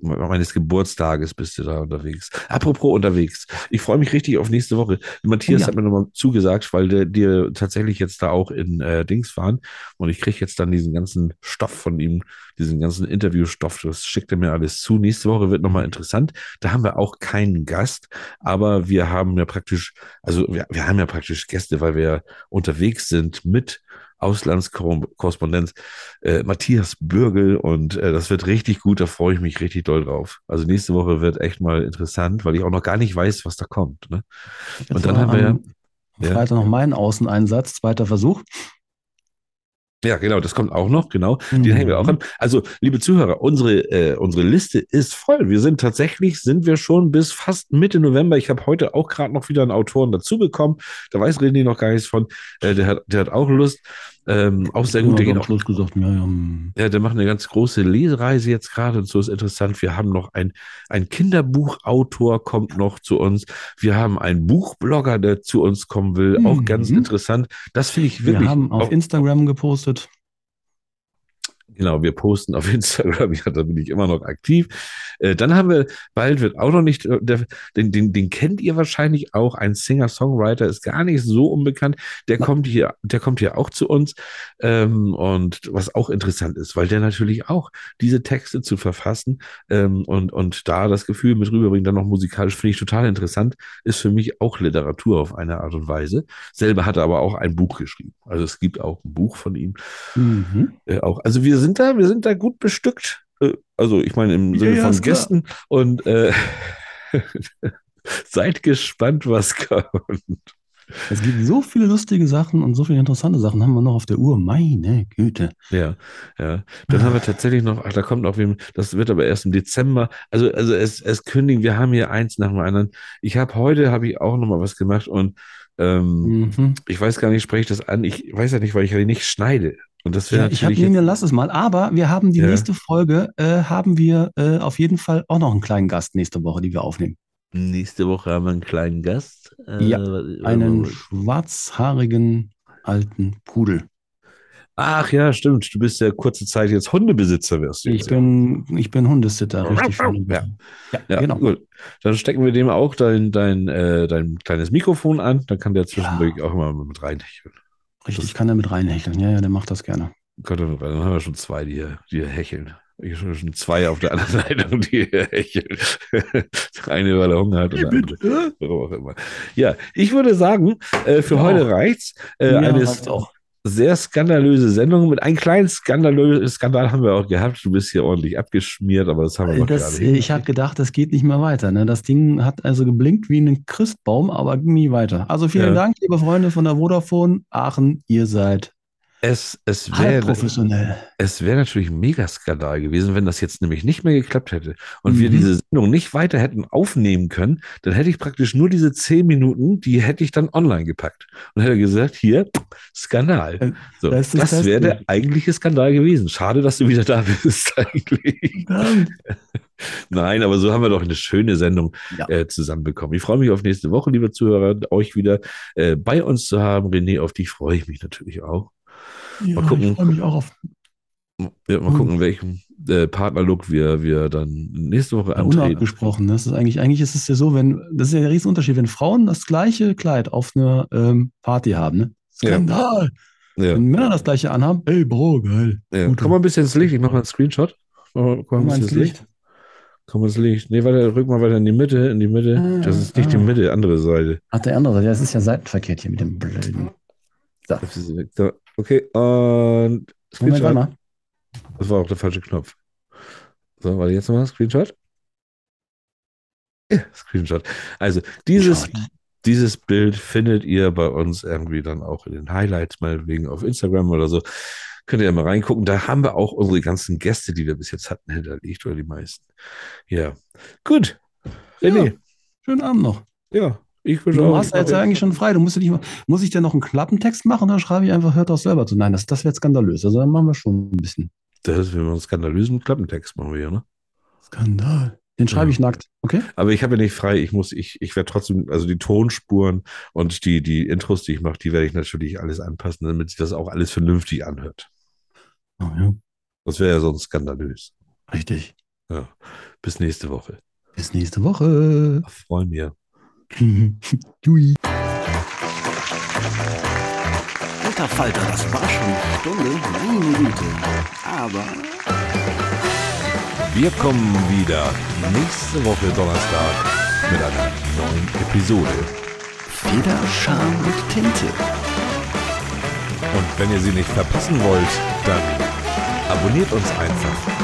meines Geburtstages bist du da unterwegs. Apropos unterwegs. Ich freue mich richtig auf nächste Woche. Matthias oh ja. hat mir nochmal zugesagt, weil der dir tatsächlich jetzt da auch in äh, Dings fahren und ich kriege jetzt dann diesen ganzen Stoff von ihm, diesen ganzen Interviewstoff, das schickt er mir alles zu. Nächste Woche wird nochmal interessant. Da haben wir auch keinen Gast, aber wir haben ja praktisch, also wir, wir haben ja praktisch Gäste, weil wir unterwegs sind mit Auslandskorrespondenz äh, Matthias Bürgel und äh, das wird richtig gut, da freue ich mich richtig doll drauf. Also nächste Woche wird echt mal interessant, weil ich auch noch gar nicht weiß, was da kommt. Ne? Und dann haben wir ja. Freitag noch meinen Außeneinsatz, zweiter Versuch. Ja, genau, das kommt auch noch, genau. Mhm. Den hängen wir auch an. Also, liebe Zuhörer, unsere, äh, unsere Liste ist voll. Wir sind tatsächlich, sind wir schon bis fast Mitte November. Ich habe heute auch gerade noch wieder einen Autoren dazu bekommen. Da weiß René noch gar nichts von. Äh, der, hat, der hat auch Lust. Ähm, auch sehr gut. Der Ja, geht am auch Schluss gesagt, ja, ja. hm. Ja, der macht eine ganz große Lesereise jetzt gerade und so ist interessant. Wir haben noch ein, ein Kinderbuchautor kommt noch zu uns. Wir haben einen Buchblogger, der zu uns kommen will. Auch ganz Mhm. interessant. Das finde ich Wir wirklich. haben auf auch- Instagram gepostet. Genau, wir posten auf *laughs* Instagram, ja, da bin ich immer noch aktiv. Äh, dann haben wir, bald wird auch noch nicht, äh, der, den, den, den kennt ihr wahrscheinlich auch, ein Singer-Songwriter, ist gar nicht so unbekannt. Der kommt hier, der kommt hier auch zu uns. Ähm, und was auch interessant ist, weil der natürlich auch diese Texte zu verfassen ähm, und, und da das Gefühl mit rüberbringt, dann noch musikalisch, finde ich total interessant, ist für mich auch Literatur auf eine Art und Weise. Selber hat er aber auch ein Buch geschrieben. Also es gibt auch ein Buch von ihm. Mhm. Äh, auch. Also wir sind da, wir sind da gut bestückt. Äh, also ich meine im Sinne ja, von ist klar. Gästen und äh, *laughs* seid gespannt, was kommt. Es gibt so viele lustige Sachen und so viele interessante Sachen haben wir noch auf der Uhr. Meine Güte. Ja, ja. Dann haben wir tatsächlich noch, ach, da kommt noch wem, das wird aber erst im Dezember. Also, also es, es kündigen, wir haben hier eins nach dem anderen. Ich habe heute, habe ich auch noch mal was gemacht und ähm, Mhm. ich weiß gar nicht, spreche ich das an? Ich weiß ja nicht, weil ich ja nicht schneide. Und das wäre Ja, ich habe nee, lass es mal. Aber wir haben die Ja. nächste Folge, äh, haben wir äh, auf jeden Fall auch noch einen kleinen Gast nächste Woche, die wir aufnehmen. nächste Woche haben wir einen kleinen Gast. Äh, Ja, Einen schwarzhaarigen alten Pudel. Ach ja, stimmt. Du bist ja kurze Zeit jetzt Hundebesitzer wirst du Ich bin, ich bin Hundesitter, richtig. Ja. ja, ja, genau. gut. Dann stecken wir dem auch dein, dein, äh, dein kleines Mikrofon an. Dann kann der zwischendurch auch immer mit reinhecheln. Richtig, kann er mit reinhecheln. Ja, ja, der macht das gerne. Gott, dann haben wir schon zwei, die hier, die hier hecheln. Ich habe schon zwei auf der anderen *laughs* Leitung, die hier hecheln. Der *laughs* eine, weil er Hunger hat und der andere, warum auch immer. Ja, ich würde sagen, äh, für Ja. heute reicht's. Äh, Ja, eine reicht's auch. Sehr skandalöse Sendung. Mit einem kleinen skandalösen Skandal haben wir auch gehabt. Du bist hier ordentlich abgeschmiert, aber das haben wir noch Das, gerade. ich habe gedacht, das geht nicht mehr weiter. Ne? Das Ding hat also geblinkt wie ein Christbaum, aber ging nie weiter. Also vielen Ja. Dank, liebe Freunde von der Vodafone Aachen. Ihr seid Es, es wäre professionell. es wäre natürlich ein Megaskandal gewesen, wenn das jetzt nämlich nicht mehr geklappt hätte und wir Mhm. diese Sendung nicht weiter hätten aufnehmen können, dann hätte ich praktisch nur diese zehn Minuten, die hätte ich dann online gepackt und hätte gesagt, hier, Skandal. Äh, So, das das wäre der eigentliche Skandal gewesen. Schade, dass du wieder da bist *laughs* eigentlich. Verdammt. Nein, aber so haben wir doch eine schöne Sendung Ja. äh, zusammenbekommen. Ich freue mich auf nächste Woche, liebe Zuhörer, euch wieder äh, bei uns zu haben. René, auf dich freue ich mich natürlich auch. Ja, gucken. Ich freue mich auch auf Ja, mal gucken, welchen äh, Partnerlook wir, wir dann nächste Woche ja, antreten. unabgesprochen. Das ist eigentlich, eigentlich ist es ja so, wenn, das ist ja der Riesenunterschied, wenn Frauen das gleiche Kleid auf einer ähm, Party haben, ne? Ja. Skandal. Ja, Wenn Männer das gleiche anhaben, ey, Bro, geil. ja. Gut. Komm mal ein bisschen ins Licht. Ich mache mal einen Screenshot. Komm mal, komm mal ein bisschen ins Licht. Komm mal ins Licht. Nee, weiter, rück mal weiter in die Mitte, in die Mitte. Ah, das ist nicht die ah. Mitte, andere Seite. Ach, der andere, das ist ja seitenverkehrt hier mit dem blöden. Weg. So, okay, und Moment, warte mal. Das war auch der falsche Knopf. So, warte, jetzt nochmal Screenshot. Ja, Screenshot. Also, dieses, Shot. dieses Bild findet ihr bei uns irgendwie dann auch in den Highlights, meinetwegen auf Instagram oder so. Könnt ihr ja mal reingucken. Da haben wir auch unsere ganzen Gäste, die wir bis jetzt hatten, hinterlegt, oder die meisten. Ja. Gut. René. Schönen Abend noch. Ja. Ich Du auch. hast ja jetzt eigentlich schon frei. Du musst ja nicht mal, muss ich denn noch einen Klappentext machen oder schreibe ich einfach, hört auch selber zu? Nein, das, das wäre skandalös. Also dann machen wir schon ein bisschen. Das ist, wenn wir einen skandalösen Klappentext machen wir hier, ne? Skandal. Den schreibe Ja. ich nackt, okay? Aber ich habe ja nicht frei. Ich muss, ich, ich werde trotzdem, also die Tonspuren und die, die Intros, die ich mache, die werde ich natürlich alles anpassen, damit sich das auch alles vernünftig anhört. Oh, ja. Das wäre ja sonst skandalös. Richtig. Ja. Bis nächste Woche. Bis nächste Woche. Freuen wir. Jui. Alter Falter, das war schon eine Stunde. Meine Güte. Aber Wir kommen wieder nächste Woche Donnerstag mit einer neuen Episode. Feder, Charme und Tinte. Und wenn ihr sie nicht verpassen wollt, dann abonniert uns einfach